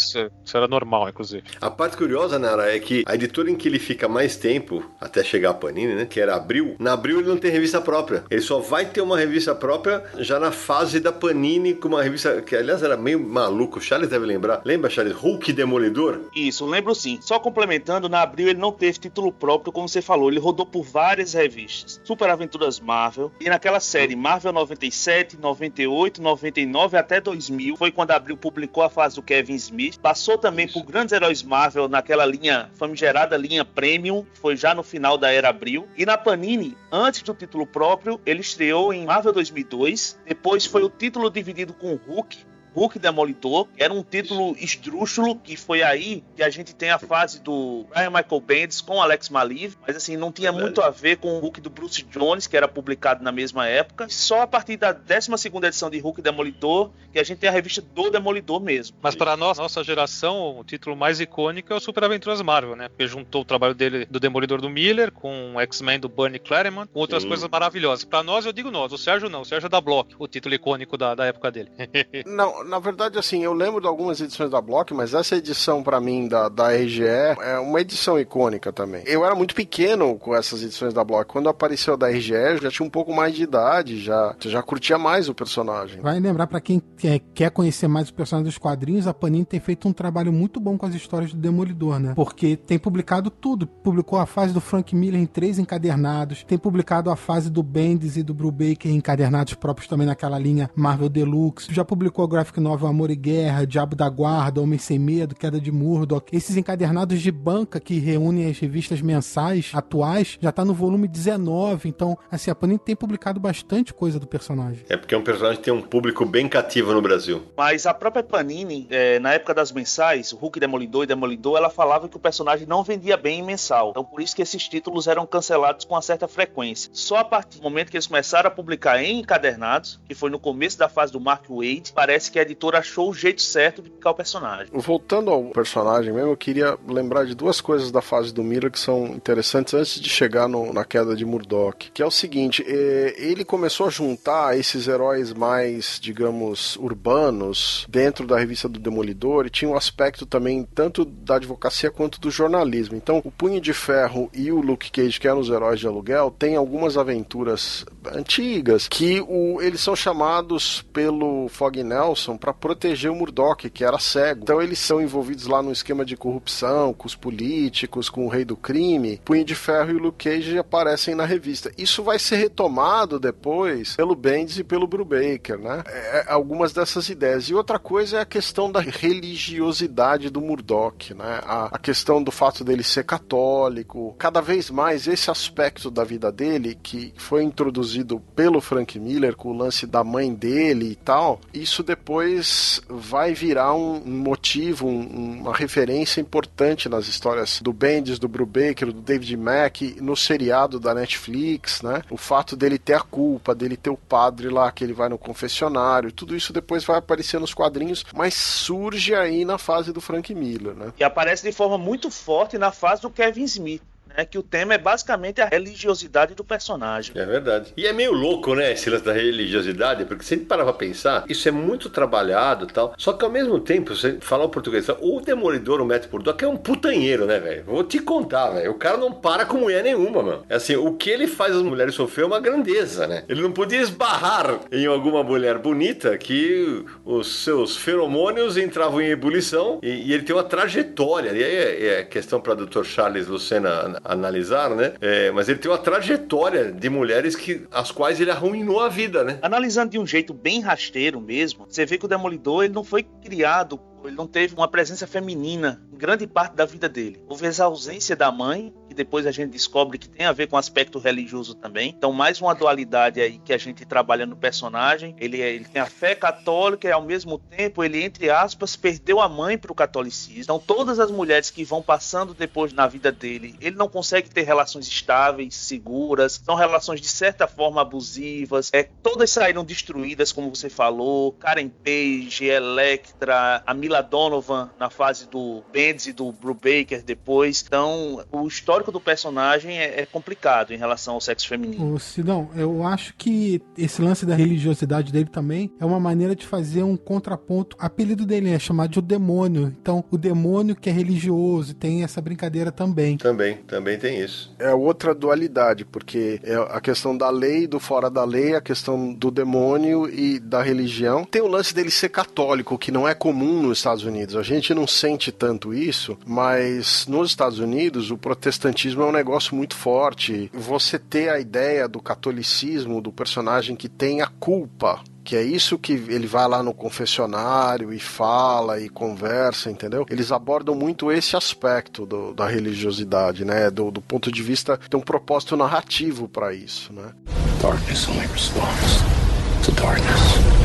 Isso era normal, inclusive. A parte curiosa, Nara, é que a editora em que ele fica mais tempo, até chegar a Panini, né? Que era Abril. Na Abril ele não tem revista própria. Ele só vai ter uma revista própria já na fase da Panini, com uma revista que, aliás, era meio maluco. O Charles deve lembrar. Lembra, Charles? Hulk Demolidor? Isso, lembro sim. Só complementando, na Abril ele não teve título próprio, como você falou. Ele rodou por várias revistas. Super Aventuras Marvel. E naquela série Marvel 97, 98, 99 até 2000. Foi quando a Abril publicou a fase do Kevin Smith. Passou também por Grandes Heróis Marvel naquela linha famigerada linha Premium. Foi já no final da era Abril. E na Panini, antes do título próprio, ele estreou em Marvel 2002. Depois foi o título dividido com Hulk. Hulk Demolidor, que era um título esdrúxulo, que foi aí que a gente tem a fase do Brian Michael Bendis com Alex Maliv, mas assim, não tinha muito a ver com o Hulk do Bruce Jones, que era publicado na mesma época. Só a partir da 12 edição de Hulk Demolidor que a gente tem a revista do Demolidor mesmo. Mas para nossa, nossa geração, o título mais icônico é o Super Aventuras Marvel, né? Porque juntou o trabalho dele do Demolidor do Miller com o X-Men do Bernie Claremont, com outras Sim. coisas maravilhosas. Para nós, eu digo nós, o Sérgio não, o Sérgio é da Block, o título icônico da, da época dele. Não, na verdade, assim, eu lembro de algumas edições da Block, mas essa edição, pra mim, da, da RGE, é uma edição icônica também. Eu era muito pequeno com essas edições da Block. Quando apareceu a da RGE, eu já tinha um pouco mais de idade, já, já curtia mais o personagem. Vai lembrar pra quem quer, quer conhecer mais o personagem dos quadrinhos, a Panini tem feito um trabalho muito bom com as histórias do Demolidor, né? Porque tem publicado tudo. Publicou a fase do Frank Miller em três encadernados, tem publicado a fase do Bendis e do Brubaker encadernados próprios também naquela linha Marvel Deluxe. Já publicou a graphic novel Amor e Guerra, Diabo da Guarda, Homem Sem Medo, Queda de Murdoch. Esses encadernados de banca que reúnem as revistas mensais atuais já tá no volume 19. Então, assim, a Panini tem publicado bastante coisa do personagem. É porque é um personagem que tem um público bem cativo no Brasil. Mas a própria Panini, é, na época das mensais, o Hulk Demolidor e Demolidor, ela falava que o personagem não vendia bem em mensal. Então por isso que esses títulos eram cancelados com uma certa frequência. Só a partir do momento que eles começaram a publicar em encadernados, que foi no começo da fase do Mark Wade, parece que a editora achou o jeito certo de picar o personagem. Voltando ao personagem mesmo, eu queria lembrar de duas coisas da fase do Miller que são interessantes antes de chegar no- na queda de Murdoch. Que é o seguinte, eh, ele começou a juntar esses heróis mais, digamos, urbanos dentro da revista do Demolidor e tinha um aspecto também tanto da advocacia quanto do jornalismo. Então, o Punho de Ferro e o Luke Cage, que eram os heróis de aluguel, têm algumas aventuras antigas que o- eles são chamados pelo Fog Nelson para proteger o Murdoch, que era cego. Então eles são envolvidos lá num esquema de corrupção com os políticos, com o rei do crime. Punho de Ferro e Luke Cage aparecem na revista. Isso vai ser retomado depois pelo Bendis e pelo Brubaker, né? É, algumas dessas ideias. E outra coisa é a questão da religiosidade do Murdoch, né? A, a questão do fato dele ser católico. Cada vez mais esse aspecto da vida dele, que foi introduzido pelo Frank Miller com o lance da mãe dele e tal, isso depois depois vai virar um motivo, um, uma referência importante nas histórias do Bendis, do Brubaker, do David Mack, no seriado da Netflix, né? O fato dele ter a culpa, dele ter o padre lá que ele vai no confessionário, tudo isso depois vai aparecer nos quadrinhos, mas surge aí na fase do Frank Miller, né? E aparece de forma muito forte na fase do Kevin Smith né? Que o tema é basicamente a religiosidade do personagem. É verdade. E é meio louco, né, esse lance da religiosidade, porque se a pra pensar, isso é muito trabalhado e tal. Só que ao mesmo tempo, você falar o português, o Demolidor, o Matt Murdock, é um putanheiro, né, velho? Vou te contar, velho. O cara não para com mulher nenhuma, mano. É assim, o que ele faz as mulheres sofrer é uma grandeza, né? Ele não podia esbarrar em alguma mulher bonita que os seus feromônios entravam em ebulição e, e ele tem uma trajetória. E aí é, é questão para Dr. Charles Lucena analisar, né? É, mas ele tem uma trajetória de mulheres que as quais ele arruinou a vida, né? Analisando de um jeito bem rasteiro mesmo, você vê que o Demolidor ele não foi criado ele não teve uma presença feminina em grande parte da vida dele. Houve a ausência da mãe, depois a gente descobre que tem a ver com aspecto religioso também. Então, mais uma dualidade aí que a gente trabalha no personagem. Ele, é, ele tem a fé católica e, ao mesmo tempo, ele, entre aspas, perdeu a mãe para o catolicismo. Então, todas as mulheres que vão passando depois na vida dele, ele não consegue ter relações estáveis, seguras. São relações, de certa forma, abusivas. É, todas saíram destruídas, como você falou. Karen Page, Electra, a Mila Donovan na fase do Bendis e do Brubaker depois. Então, o histórico do personagem é, é complicado em relação ao sexo feminino. Ô, Sidão, eu acho que esse lance da religiosidade dele também é uma maneira de fazer um contraponto. O apelido dele é chamado de o demônio. Então, o demônio que é religioso tem essa brincadeira também. Também, também tem isso. É outra dualidade, porque é a questão da lei, do fora da lei, a questão do demônio e da religião. Tem o lance dele ser católico, que não é comum nos Estados Unidos. A gente não sente tanto isso, mas nos Estados Unidos o protestantismo é um negócio muito forte. Você ter a ideia do catolicismo, do personagem que tem a culpa que é isso que ele vai lá no confessionário e fala e conversa, entendeu? Eles abordam muito esse aspecto do, da religiosidade, né? Do, do, ponto de vista tem um propósito narrativo para isso, né? Darkness only responds to darkness.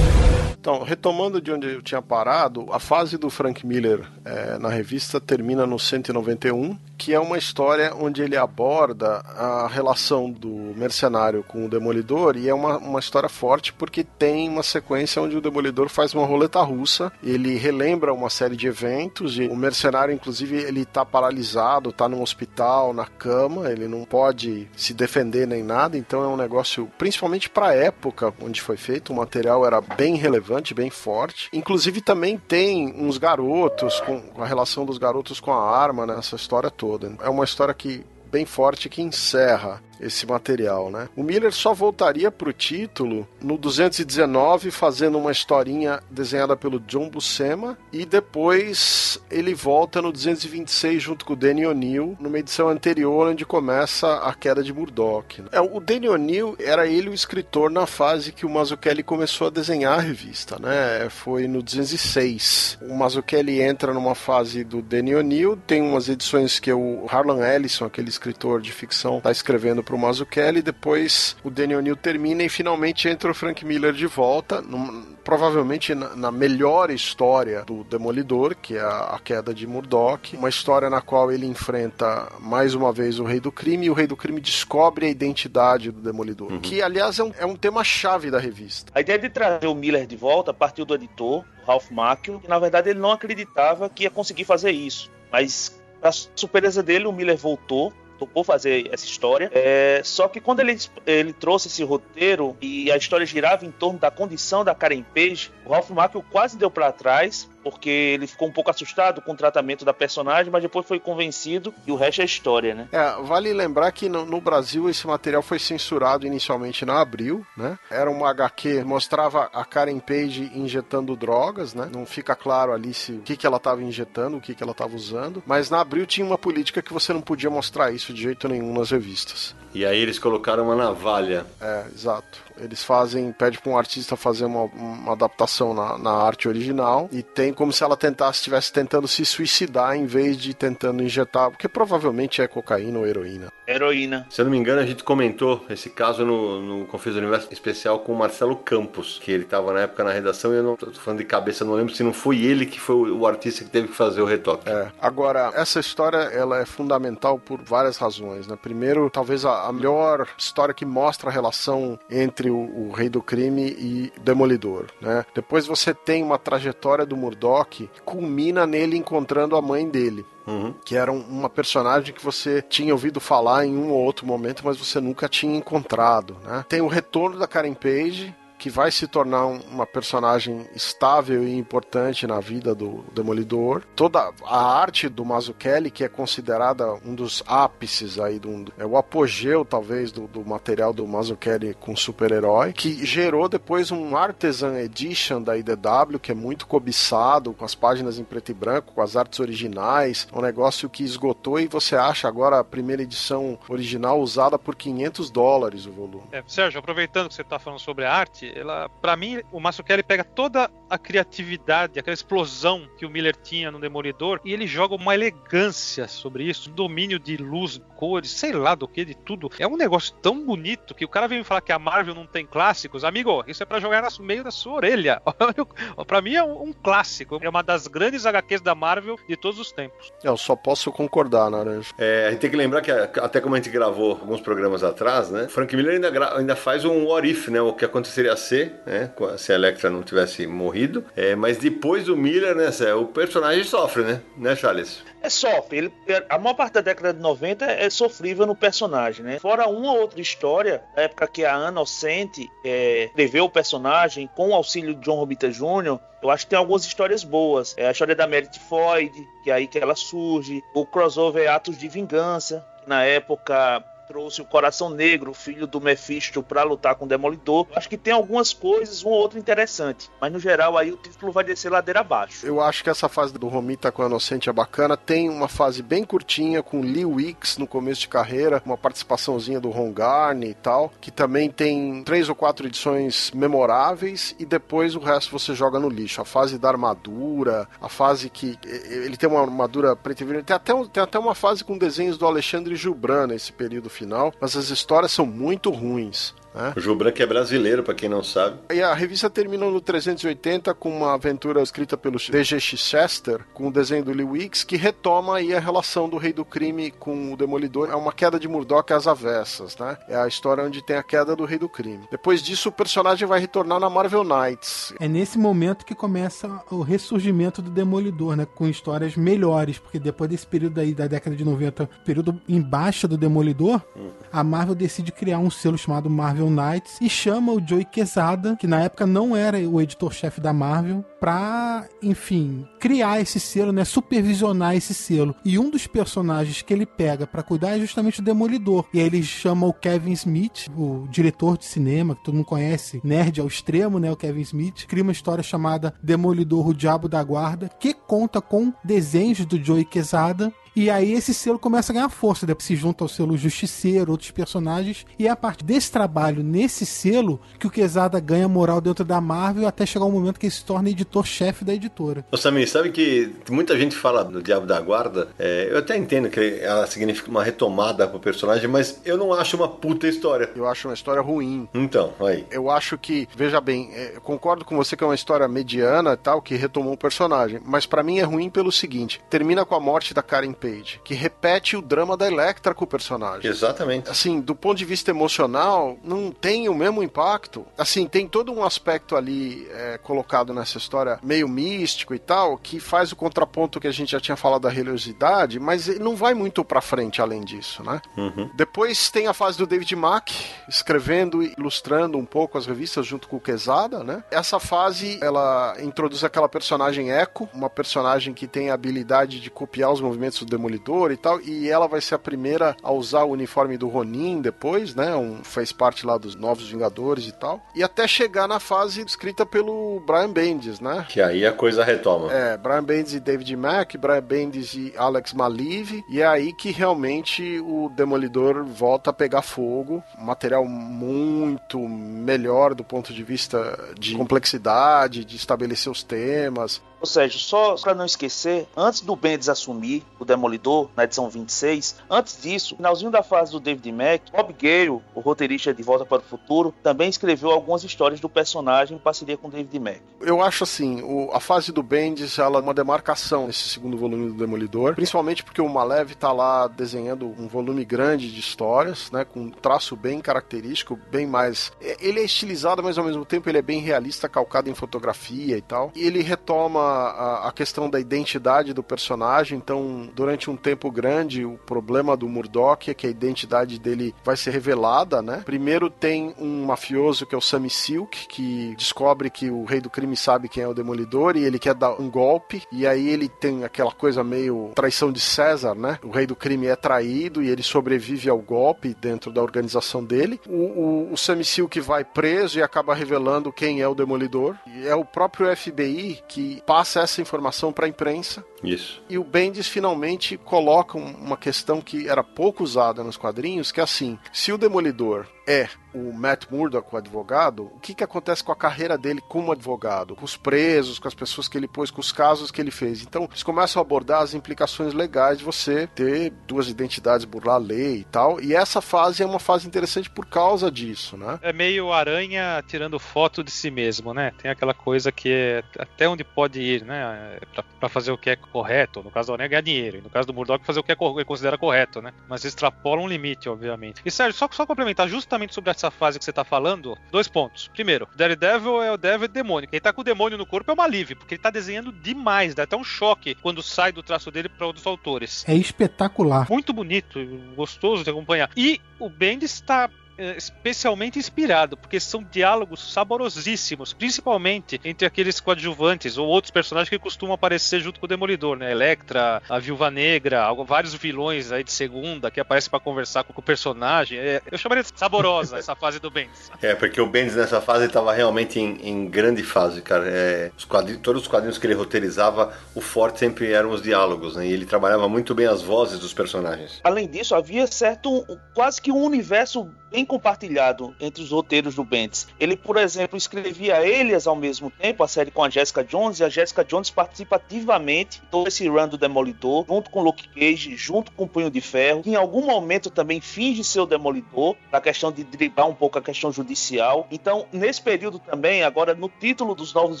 Então, retomando de onde eu tinha parado, a fase do Frank Miller é, na revista termina no 191, que é uma história onde ele aborda a relação do mercenário com o Demolidor, e é uma, uma história forte porque tem uma sequência onde o Demolidor faz uma roleta russa, ele relembra uma série de eventos, e o mercenário, inclusive, ele tá paralisado, tá num hospital, na cama, ele não pode se defender nem nada, então é um negócio, principalmente para a época onde foi feito, o material era bem relevante bem forte. Inclusive também tem uns garotos, com a relação dos garotos com a arma nessa história toda. É uma história que bem forte que encerra esse material, né? O Miller só voltaria para o título no 219 fazendo uma historinha desenhada pelo John Buscema e depois ele volta no 226 junto com o Danny O'Neill numa edição anterior onde começa a queda de Murdoch. Né? É, o Danny O'Neill era ele o escritor na fase que o Mazzucchelli começou a desenhar a revista, né? Foi no 206. O Mazzucchelli entra numa fase do Danny O'Neill, tem umas edições que o Harlan Ellison, aquele escritor de ficção, está escrevendo pro Mazzucchelli, depois o Daniel O'Neill termina e finalmente entra o Frank Miller de volta, num, provavelmente na, na, melhor história do Demolidor, que é a, a, queda de Murdoch, uma história na qual ele enfrenta mais uma vez o Rei do Crime e o Rei do Crime descobre a identidade do Demolidor, uhum. que aliás é um, é um tema-chave da revista. A ideia de trazer o Miller de volta partiu do editor, Ralph Macchio, que na verdade ele não acreditava que ia conseguir fazer isso, mas para surpresa dele, o Miller voltou topou fazer essa história. É, só que quando ele, ele trouxe esse roteiro e a história girava em torno da condição da Karen Page, o Ralph Macchio quase deu para trás porque ele ficou um pouco assustado com o tratamento da personagem, mas depois foi convencido e o resto é história, né? É, vale lembrar que no, no Brasil esse material foi censurado inicialmente na Abril, né? Era uma HQ, mostrava a Karen Page injetando drogas, né? Não fica claro ali se o que, que ela estava injetando, o que, que ela estava usando, mas na Abril tinha uma política que você não podia mostrar isso de jeito nenhum nas revistas. E aí eles colocaram uma navalha. É, exato. Eles fazem, pede para um artista fazer uma, uma adaptação na, na, arte original e tem como se ela tentasse, estivesse tentando se suicidar em vez de tentando injetar, porque provavelmente é cocaína ou heroína. Heroína. Se eu não me engano, a gente comentou esse caso no, no Confis Universo especial com o Marcelo Campos, que ele estava na época na redação e eu não tô falando de cabeça, não lembro se não foi ele que foi o, o artista que teve que fazer o retoque. É. Agora, essa história ela é fundamental por várias razões. Né? Primeiro, talvez a, a melhor história que mostra a relação entre o, o, Rei do Crime e Demolidor. Né? Depois você tem uma trajetória do Murdoch que culmina nele encontrando a mãe dele. Uhum. Que era uma personagem que você tinha ouvido falar em um ou outro momento, mas você nunca tinha encontrado. Né? Tem o retorno da Karen Page, que vai se tornar uma personagem estável e importante na vida do Demolidor. Toda a arte do Mazzucchelli, que é considerada um dos ápices aí, do, é o apogeu talvez do, do material do Mazzucchelli com super-herói, que gerou depois um Artisan Edition da IDW, que é muito cobiçado, com as páginas em preto e branco, com as artes originais, um negócio que esgotou e você acha agora a primeira edição original usada por 500 dólares o volume. É, Sérgio, aproveitando que você está falando sobre a arte, ela, para mim, o Kelly pega toda a criatividade, aquela explosão que o Miller tinha no Demolidor e ele joga uma elegância sobre isso, um domínio de luz, cores, sei lá do que, de tudo. É um negócio tão bonito que o cara vem me falar que a Marvel não tem clássicos. Amigo, isso é para jogar no meio da sua orelha. para mim é um, um, clássico, é uma das grandes HQs da Marvel de todos os tempos. Eu só posso concordar, Naranjo. É, a gente tem que lembrar que até como a gente gravou alguns programas atrás, né? Frank Miller ainda, ainda faz um what if, né? O que aconteceria ser, né? Se a Electra não tivesse morrido. É, mas depois do Miller, né, Cé, o personagem sofre, né? Né, Charles? É sofre. Ele, a maior parte da década de 90 é sofrível no personagem, né? Fora uma outra história, na época que a Ana Ocente é, escreveu o personagem com o auxílio de John Romita Jr., eu acho que tem algumas histórias boas. É a história da Merit Floyd, que é aí que ela surge. O crossover Atos de Vingança, que na época trouxe o Coração Negro, filho do Mephisto, para lutar com o Demolidor. Acho que tem algumas coisas, um ou outro interessante. Mas no geral, aí o título vai descer ladeira abaixo. Eu acho que essa fase do Romita com a Inocente é bacana. Tem uma fase bem curtinha com Lee Wicks no começo de carreira, uma participaçãozinha do Ron Garney e tal, que também tem três ou quatro edições memoráveis e depois o resto você joga no lixo. A fase da armadura, a fase que ele tem uma armadura preta e vermelha. Tem até, tem até uma fase com desenhos do Alexandre Gilbran nesse período final, mas as histórias são muito ruins. Né? O Gil Branco é brasileiro, para quem não sabe. E a revista termina no 380 com uma aventura escrita pelo D.G. Chester, com o desenho do Lee Wicks, que retoma aí a relação do Rei do Crime com o Demolidor. É uma queda de Murdoch às avessas, né? É a história onde tem a queda do Rei do Crime. Depois disso, o personagem vai retornar na Marvel Knights. É nesse momento que começa o ressurgimento do Demolidor, né? Com histórias melhores, porque depois desse período aí da década de 90, período embaixo do Demolidor, hum. a Marvel decide criar um selo chamado Marvel Marvel Knights e chama o Joey Quesada, que na época não era o editor-chefe da Marvel, pra, enfim, criar esse selo, né, supervisionar esse selo. E um dos personagens que ele pega para cuidar é justamente o Demolidor. E aí ele chama o Kevin Smith, o diretor de cinema, que todo mundo conhece, nerd ao extremo, né, o Kevin Smith, cria uma história chamada Demolidor, o Diabo da Guarda, que conta com desenhos do Joey Quesada e aí esse selo começa a ganhar força, depois se junta ao selo Justiceiro, outros personagens, e é a partir desse trabalho, nesse selo, que o Quesada ganha moral dentro da Marvel até chegar um momento que ele se torna editor-chefe da editora. Ô Samir, sabe que muita gente fala do Diabo da Guarda, é, eu até entendo que ela significa uma retomada pro personagem, mas eu não acho uma puta história. Eu acho uma história ruim. Então, aí. Eu acho que, veja bem, é, concordo com você que é uma história mediana e tal, que retomou o personagem, mas para mim é ruim pelo seguinte, termina com a morte da Karen Page, que repete o drama da Electra com o personagem. Exatamente. Assim, do ponto de vista emocional, não tem o mesmo impacto. Assim, tem todo um aspecto ali é, colocado nessa história meio místico e tal, que faz o contraponto que a gente já tinha falado da religiosidade, mas ele não vai muito pra frente além disso, né? Uhum. Depois tem a fase do David Mack, escrevendo e ilustrando um pouco as revistas junto com o Quesada, né? Essa fase, ela introduz aquela personagem Echo, uma personagem que tem a habilidade de copiar os movimentos do Demolidor e tal, e ela vai ser a primeira a usar o uniforme do Ronin depois, né? Um, fez parte lá dos Novos Vingadores e tal. E até chegar na fase escrita pelo Brian Bendis, né? Que aí a coisa retoma. É, Brian Bendis e David Mack, Brian Bendis e Alex Maliv, e é aí que realmente o Demolidor volta a pegar fogo. Um material muito melhor do ponto de vista de complexidade, de estabelecer os temas. Ou seja, só para não esquecer, antes do Bendis assumir o Demolidor, na edição 26, antes disso, finalzinho da fase do David Mack, Bob Gale, o roteirista de Volta para o Futuro, também escreveu algumas histórias do personagem em parceria com David Mack. Eu acho assim, o, a fase do Bendis ela é uma demarcação nesse segundo volume do Demolidor, principalmente porque o Malev está lá desenhando um volume grande de histórias, né, com um traço bem característico, bem mais... É, ele é estilizado, mas ao mesmo tempo ele é bem realista, calcado em fotografia e tal. E ele retoma a, a, questão da identidade do personagem. Então, durante um tempo grande, o problema do Murdoch é que a identidade dele vai ser revelada, né? Primeiro tem um mafioso que é o Sammy Silk, que descobre que o rei do crime sabe quem é o Demolidor e ele quer dar um golpe. E aí ele tem aquela coisa meio traição de César, né? O rei do crime é traído e ele sobrevive ao golpe dentro da organização dele. O, o, o Sammy Silk vai preso e acaba revelando quem é o Demolidor. E é o próprio FBI que passa essa informação para a imprensa. Isso. E o Bendis finalmente coloca uma questão que era pouco usada nos quadrinhos, que é assim: se o Demolidor é o Matt Murdock, o advogado, o que, que acontece com a carreira dele como advogado? Com os presos, com as pessoas que ele pôs, com os casos que ele fez. Então, eles começam a abordar as implicações legais de você ter duas identidades, burlar a lei e tal. E essa fase é uma fase interessante por causa disso, né? É meio aranha tirando foto de si mesmo, né? Tem aquela coisa que é até onde pode ir, né? Pra fazer o que é correto. No caso do Aranha, ganhar dinheiro. E no caso do Murdock, fazer o que é, ele considera correto, né? Mas extrapola um limite, obviamente. E Sérgio, só, só complementar justamente sobre essa fase que você tá falando, dois pontos. Primeiro, Daredevil é o Devil demônio. Quem tá com o demônio no corpo é uma alívio, porque ele tá desenhando demais, dá até um choque quando sai do traço dele para outros autores. É espetacular. Muito bonito, gostoso de acompanhar. E o Bendis está especialmente inspirado, porque são diálogos saborosíssimos, principalmente entre aqueles coadjuvantes ou outros personagens que costumam aparecer junto com o Demolidor, né? Electra, a Viúva Negra, vários vilões aí de segunda que aparecem para conversar com o personagem. É, eu chamaria de saborosa essa fase do Bendis. É, porque o Bendis nessa fase estava realmente em, em, grande fase, cara. É, os quadrinhos, todos os quadrinhos que ele roteirizava, o forte sempre eram os diálogos, né? E ele trabalhava muito bem as vozes dos personagens. Além disso, havia certo, quase que um universo bem compartilhado entre os roteiros do Bendis. Ele, por exemplo, escrevia Elias ao mesmo tempo, a série com a Jessica Jones, e a Jessica Jones participa ativamente todo esse run do Demolidor, junto com Luke Cage, junto com o Punho de Ferro, que em algum momento também finge ser o Demolidor, na questão de driblar um pouco a questão judicial. Então, nesse período também, agora no título dos Novos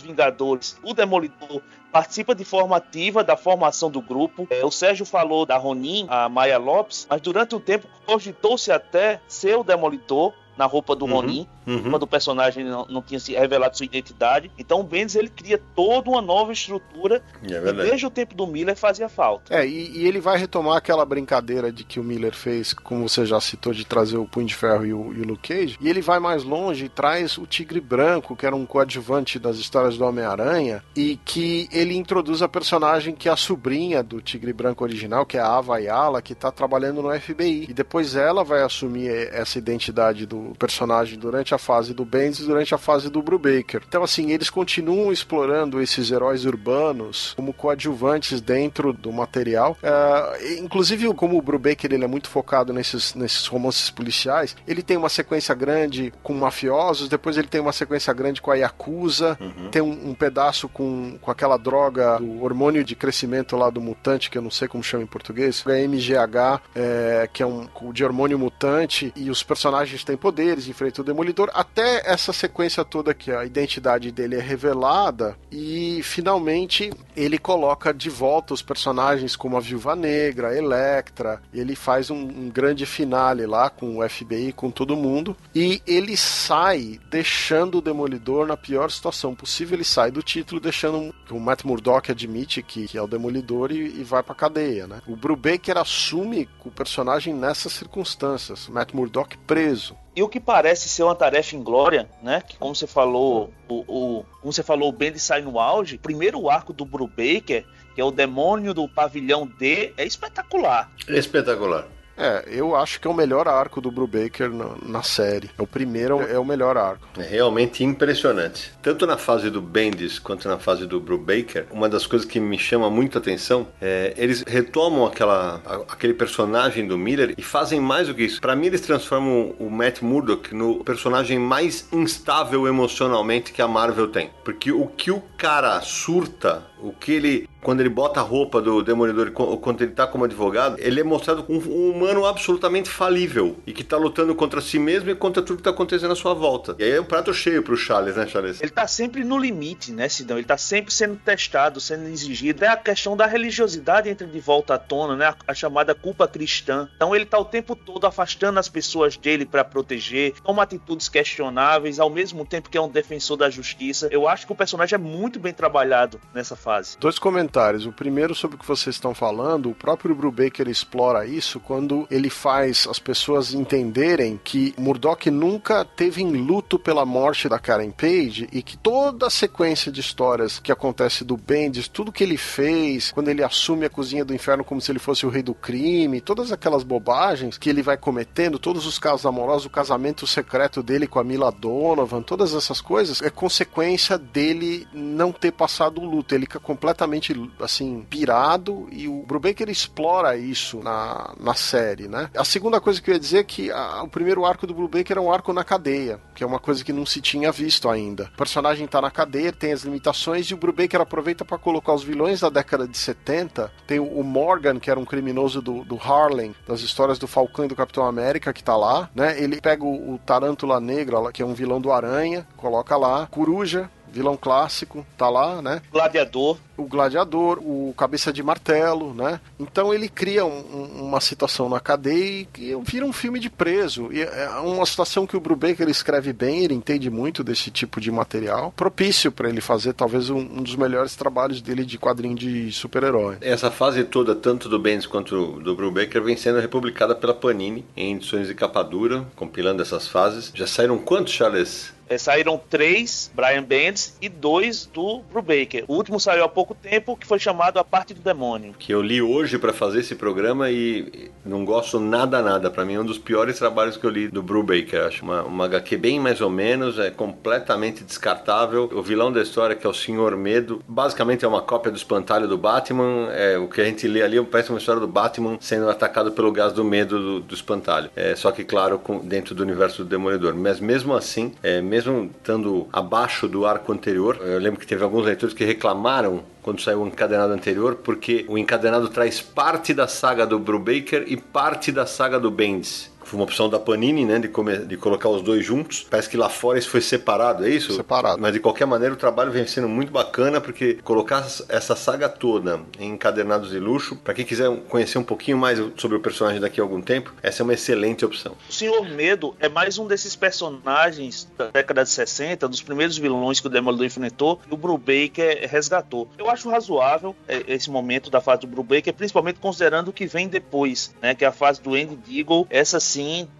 Vingadores, o Demolidor participa de forma ativa da formação do grupo. É, o Sérgio falou da Ronin, a Maya Lopes, mas durante o tempo cogitou-se até ser o Demolidor na roupa do uhum, Ronin, uhum. quando o personagem não, não, tinha se revelado sua identidade. Então o Bendis ele cria toda uma nova estrutura é e desde o tempo do Miller fazia falta. É, e, e, ele vai retomar aquela brincadeira de que o Miller fez, como você já citou, de trazer o Punho de Ferro e o, e o Luke Cage, e ele vai mais longe e traz o Tigre Branco, que era um coadjuvante das histórias do Homem-Aranha, e que ele introduz a personagem que é a sobrinha do Tigre Branco original, que é a Ava Yala, que está trabalhando no FBI. E depois ela vai assumir essa identidade do personagem durante a fase do Bendis e durante a fase do Brubaker. Então, assim, eles continuam explorando esses heróis urbanos como coadjuvantes dentro do material. Uh, inclusive, como o Brubaker ele é muito focado nesses, nesses romances policiais, ele tem uma sequência grande com mafiosos, depois ele tem uma sequência grande com a Yakuza, uhum. tem um, um, pedaço com, com aquela droga, o hormônio de crescimento lá do mutante, que eu não sei como chama em português, é MGH, é, que é um de hormônio mutante, e os personagens têm poder poderes, enfrenta o Demolidor, até essa sequência toda que a identidade dele é revelada e finalmente ele coloca de volta os personagens como a Viúva Negra, a Electra, ele faz um, um grande finale lá com o FBI, com todo mundo, e ele sai deixando o Demolidor na pior situação possível, ele sai do título deixando o Matt Murdock admite que, que é o Demolidor e, e vai pra cadeia, né? O Brubaker assume o personagem nessas circunstâncias, Matt Murdock preso. E o que parece ser uma tarefa inglória, né? Que como você falou, o, o como você falou, o Bendis sai no auge. O primeiro arco do Brubaker que é o demônio do pavilhão D, é espetacular. Espetacular. É, eu acho que é o melhor arco do Brubaker na, na série. O primeiro é o melhor arco. É realmente impressionante. Tanto na fase do Bendis quanto na fase do Brubaker, uma das coisas que me chama muito a atenção é eles retomam aquela, aquele personagem do Miller e fazem mais do que isso. Pra mim, eles transformam o Matt Murdock no personagem mais instável emocionalmente que a Marvel tem. Porque o que o cara surta, o que ele. Quando ele bota a roupa do Demolidor, quando ele tá como advogado, ele é mostrado como um humano absolutamente falível e que tá lutando contra si mesmo e contra tudo que tá acontecendo à sua volta. E aí é um prato cheio pro Charles, né, Charles? Ele tá sempre no limite, né, Sidão? Ele tá sempre sendo testado, sendo exigido. É a questão da religiosidade entra de volta à tona, né? A, chamada culpa cristã. Então ele tá o tempo todo afastando as pessoas dele pra proteger, toma atitudes questionáveis, ao mesmo tempo que é um defensor da justiça. Eu acho que o personagem é muito bem trabalhado nessa fase. Dois comentários. O primeiro sobre o que vocês estão falando, o próprio Brubaker explora isso quando ele faz as pessoas entenderem que Murdoch nunca teve em luto pela morte da Karen Page e que toda a sequência de histórias que acontece do Bendis, tudo que ele fez, quando ele assume a cozinha do inferno como se ele fosse o rei do crime, todas aquelas bobagens que ele vai cometendo, todos os casos amorosos, o casamento secreto dele com a Mila Donovan, todas essas coisas, é consequência dele não ter passado o luto. Ele fica completamente, assim, pirado e o Brubaker explora isso na, na série, né? A segunda coisa que eu ia dizer é que a- o primeiro arco do Brubaker é um arco na cadeia, que é uma coisa que não se tinha visto ainda. O personagem tá na cadeia, tem as limitações e o Brubaker aproveita para colocar os vilões da década de 70. Tem o Morgan, que era um criminoso do, do Harlem, das histórias do Falcão e do Capitão América, que tá lá, né? Ele pega o, o Tarântula Negra, que é um vilão do Aranha, coloca lá. Coruja, vilão clássico, tá lá, né? Gladiador. o gladiador, o cabeça de martelo, né? Então ele cria um- um- uma situação na cadeia e, e vira um filme de preso. E é uma situação que o Brubaker escreve bem, ele entende muito desse tipo de material, propício para ele fazer talvez um, um dos melhores trabalhos dele de quadrinho de super-herói. Essa fase toda, tanto do Bendis quanto do Brubaker, vem sendo republicada pela Panini em edições de capa dura, compilando essas fases. Já saíram quantos, Charles? É, saíram três Brian Bendis e dois do Brubaker. O último saiu há pouco tempo, que foi chamado A Parte do Demônio. Que eu li hoje pra fazer esse programa e não gosto nada, nada. Pra mim é um dos piores trabalhos que eu li do Brubaker. Acho uma, uma HQ bem mais ou menos, é completamente descartável. O vilão da história, que é o Senhor Medo, basicamente é uma cópia do espantalho do Batman. É, o que a gente lê ali parece uma história do Batman sendo atacado pelo gás do medo do, do espantalho. É, só que, claro, com- dentro do universo do Demolidor. Mas mesmo assim, é, mesmo estando abaixo do arco anterior, eu lembro que teve alguns leitores que reclamaram quando saiu o encadenado anterior, porque o encadenado traz parte da saga do Brubaker e parte da saga do Bendis. Foi uma opção da Panini, né, de, come- de colocar os dois juntos. Parece que lá fora isso foi separado, é isso? Separado. Mas de qualquer maneira o trabalho vem sendo muito bacana, porque colocar essa saga toda em encadernados de luxo, para quem quiser conhecer um pouquinho mais sobre o personagem daqui a algum tempo, essa é uma excelente opção. O Senhor Medo é mais um desses personagens da década de 60, dos primeiros vilões que o Demolidor enfrentou, e o Brubaker resgatou. Eu acho razoável é, esse momento da fase do Brubaker, principalmente considerando o que vem depois, né, que é a fase do Andy Deagle, essa sim,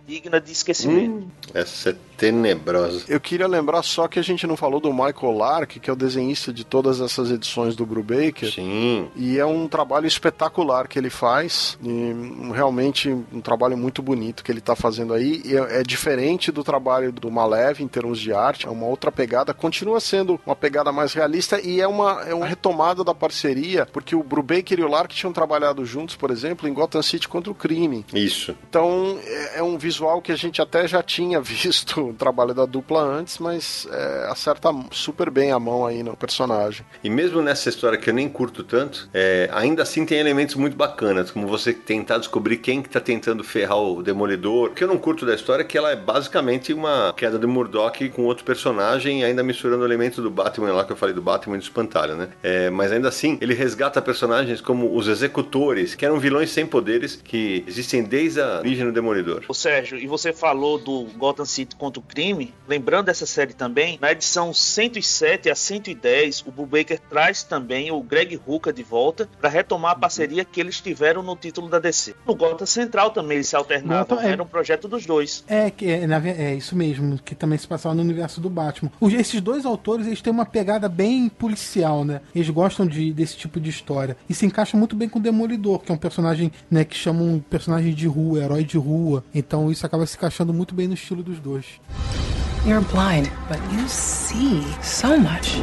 digna de esquecimento. Essa é tenebrosa. Eu queria lembrar só que a gente não falou do Michael Lark, que é o desenhista de todas essas edições do Brubaker. Sim. E é um trabalho espetacular que ele faz, e hum, realmente um trabalho muito bonito que ele está fazendo aí. E é, é diferente do trabalho do Malev em termos de arte, é uma outra pegada, continua sendo uma pegada mais realista e é uma, é uma retomada da parceria, porque o Brubaker e o Lark tinham trabalhado juntos, por exemplo, em Gotham City contra o crime. Isso. Então é, é um visual que a gente até já tinha visto o trabalho da dupla antes, mas é, acerta super bem a mão aí no personagem. E mesmo nessa história que eu nem curto tanto, é, ainda assim tem elementos muito bacanas, como você tentar descobrir quem que tá tentando ferrar o Demolidor. O que eu não curto da história é que ela é basicamente uma queda do Murdoch com outro personagem, ainda misturando elementos do Batman lá que eu falei do Batman e do Espantalho, né? É, mas ainda assim, ele resgata personagens como os Executores, que eram vilões sem poderes que existem desde a origem do Demolidor. Demolidor. O Sérgio, e você falou do Gotham City contra o crime, lembrando dessa série também, na edição 107 a 110, o Brubaker traz também o Greg Hooker de volta para retomar a parceria que eles tiveram no título da DC. No Gotham Central também eles se alternavam, Gotham é- era um projeto dos dois. É, que é, é isso mesmo, que também se passava no universo do Batman. Os- esses dois autores, eles têm uma pegada bem policial, né? Eles gostam de, desse tipo de história. E se encaixa muito bem com o Demolidor, que é um personagem, né, que chama um personagem de rua, herói de rua. Então isso acaba se encaixando muito bem no estilo dos dois. You're blind, but you see so much.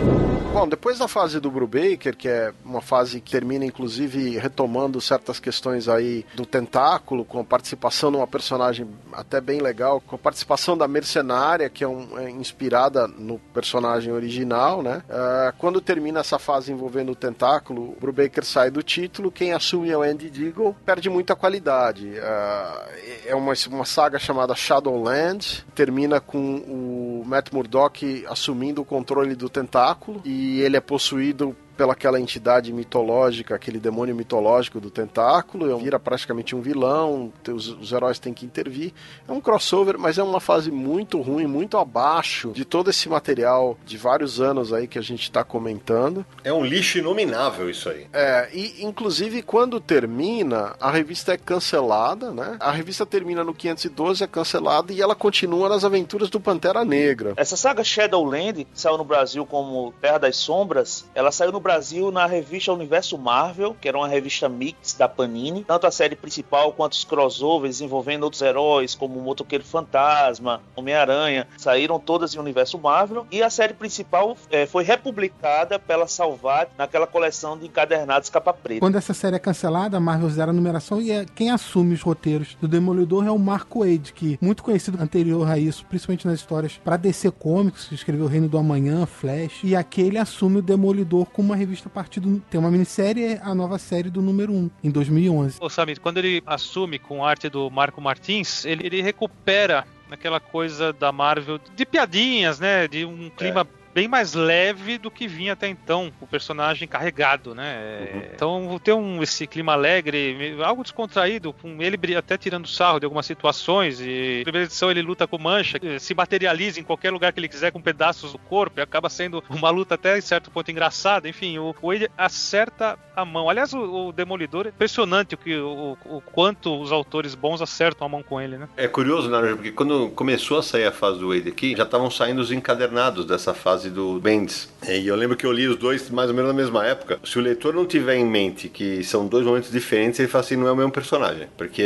Bom, depois da fase do Brubaker, que é uma fase que termina inclusive retomando certas questões aí do tentáculo, com a participação de uma personagem até bem legal, com a participação da mercenária, que é, um- é inspirada no personagem original, né? Ah, quando termina essa fase envolvendo o tentáculo, o Brubaker sai do título, quem assume é o Andy Deagle, perde muita qualidade. Ah, é uma, uma saga chamada Shadowland, termina com o Matt Murdock assumindo o controle do tentáculo e ele é possuído pelaquela entidade mitológica, aquele demônio mitológico do tentáculo, vira praticamente um vilão, os, os heróis têm que intervir. É um crossover, mas é uma fase muito ruim, muito abaixo de todo esse material de vários anos aí que a gente está comentando. É um lixo inominável isso aí. É, e inclusive quando termina, a revista é cancelada, né? A revista termina no 512, é cancelada e ela continua nas aventuras do Pantera Negra. Essa saga Shadowland, que saiu no Brasil como Terra das Sombras, ela saiu no Brasil na revista Universo Marvel, que era uma revista mix da Panini. Tanto a série principal quanto os crossovers envolvendo outros heróis, como o Motoqueiro Fantasma, Homem-Aranha, saíram todas em Universo Marvel. E a série principal eh, foi republicada pela Salvat naquela coleção de encadernados capa preta. Quando essa série é cancelada, a Marvel zera a numeração e é, quem assume os roteiros do Demolidor é o Mark Wade, que muito conhecido anterior a isso, principalmente nas histórias para DC Comics, que escreveu Reino do Amanhã, Flash, e aqui ele assume o Demolidor com uma revista a partir do... Tem uma minissérie, a nova série do número 1, em 2011. Ô Samir, quando ele assume com arte do Marco Martins, ele, ele recupera aquela coisa da Marvel de piadinhas, né? De um clima bem mais leve do que vinha até então, o personagem carregado, né? É, Então ter um, esse clima alegre, algo descontraído, com ele até tirando sarro de algumas situações. E na primeira edição ele luta com mancha, se materializa em qualquer lugar que ele quiser com pedaços do corpo, e acaba sendo uma luta até em certo ponto engraçada. Enfim, o Wade acerta a mão. Aliás, o, o Demolidor é impressionante o, que, o, o quanto os autores bons acertam a mão com ele, né? É curioso, Naranjo, porque quando começou a sair a fase do Wade aqui, já estavam saindo os encadernados dessa fase do Bendis. E eu lembro que eu li os dois mais ou menos na mesma época. Se o leitor não tiver em mente que são dois momentos diferentes, ele fala assim, não é o mesmo personagem. Porque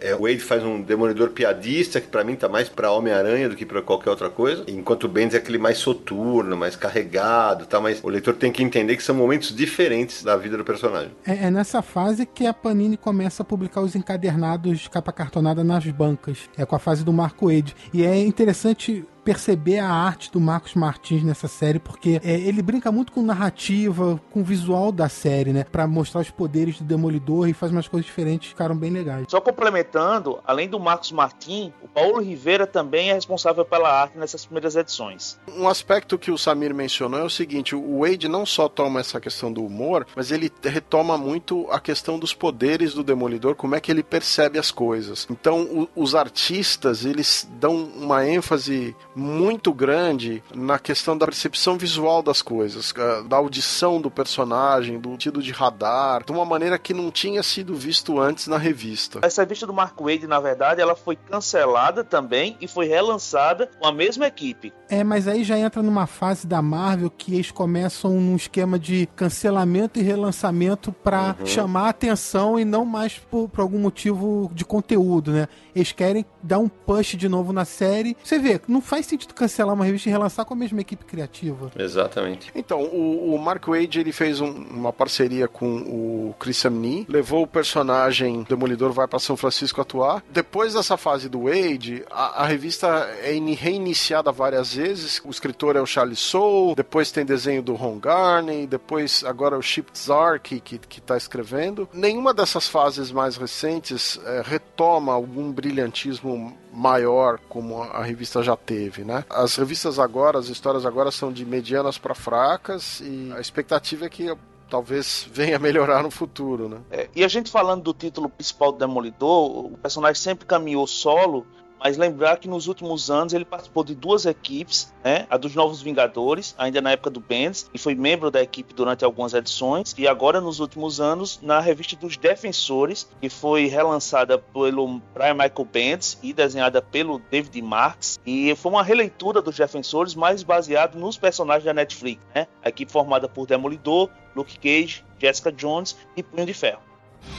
é, o Wade faz um demolidor piadista, que pra mim tá mais pra Homem-Aranha do que pra qualquer outra coisa. Enquanto o Bendis é aquele mais soturno, mais carregado, tá? Mas o leitor tem que entender que são momentos diferentes da vida do personagem. É, é nessa fase que a Panini começa a publicar os encadernados de capa cartonada nas bancas. É com a fase do Marco Wade. E é interessante perceber a arte do Marcos Martins nessa série, porque é, ele brinca muito com narrativa, com o visual da série, né? Pra mostrar os poderes do Demolidor e faz umas coisas diferentes, ficaram bem legais. Só complementando, além do Marcos Martim, o Paulo Rivera também é responsável pela arte nessas primeiras edições. Um aspecto que o Samir mencionou é o seguinte: o Wade não só toma essa questão do humor, mas ele retoma muito a questão dos poderes do Demolidor, como é que ele percebe as coisas. Então, o- os artistas eles dão uma ênfase muito grande na questão da percepção visual das coisas, ah, da audição do personagem, do sentido de radar, de uma maneira que não tinha sido visto antes na revista. Essa revista do Mark Wade, na verdade, ela foi cancelada também e foi relançada com a mesma equipe. É, mas aí já entra numa fase da Marvel que eles começam num esquema de cancelamento e relançamento pra chamar a atenção e não mais por, por algum motivo de conteúdo, né? Eles querem dar um push de novo na série. Você vê, não faz sentido cancelar uma revista e relançar com a mesma equipe criativa. Exatamente. Então, o, o Mark Wade ele fez um- uma parceria com o Chris Samney, levou o personagem Demolidor vai para São Francisco atuar. Depois dessa fase do Wade, a, a revista é ini- reiniciada várias vezes. O escritor é o Charlie Soule, depois tem desenho do Ron Garney, depois agora o Chip Czar que, que, que tá escrevendo. Nenhuma dessas fases mais recentes eh, retoma algum brilhantismo maior como a revista já teve, né? As revistas agora, as histórias agora são de medianas para fracas e a expectativa é que talvez venha melhorar no futuro, né? É, e a gente falando do título principal do Demolidor, o personagem sempre caminhou solo, mas lembrar que nos últimos anos ele participou de duas equipes, né? A dos Novos Vingadores, ainda na época do Bendis, e foi membro da equipe durante algumas edições, e agora nos últimos anos na revista dos Defensores, que foi relançada pelo Brian Michael Bendis e desenhada pelo David Marks, e foi uma releitura dos Defensores, mais baseado nos personagens da Netflix, né? A equipe formada por Demolidor, Luke Cage, Jessica Jones e Punho de Ferro.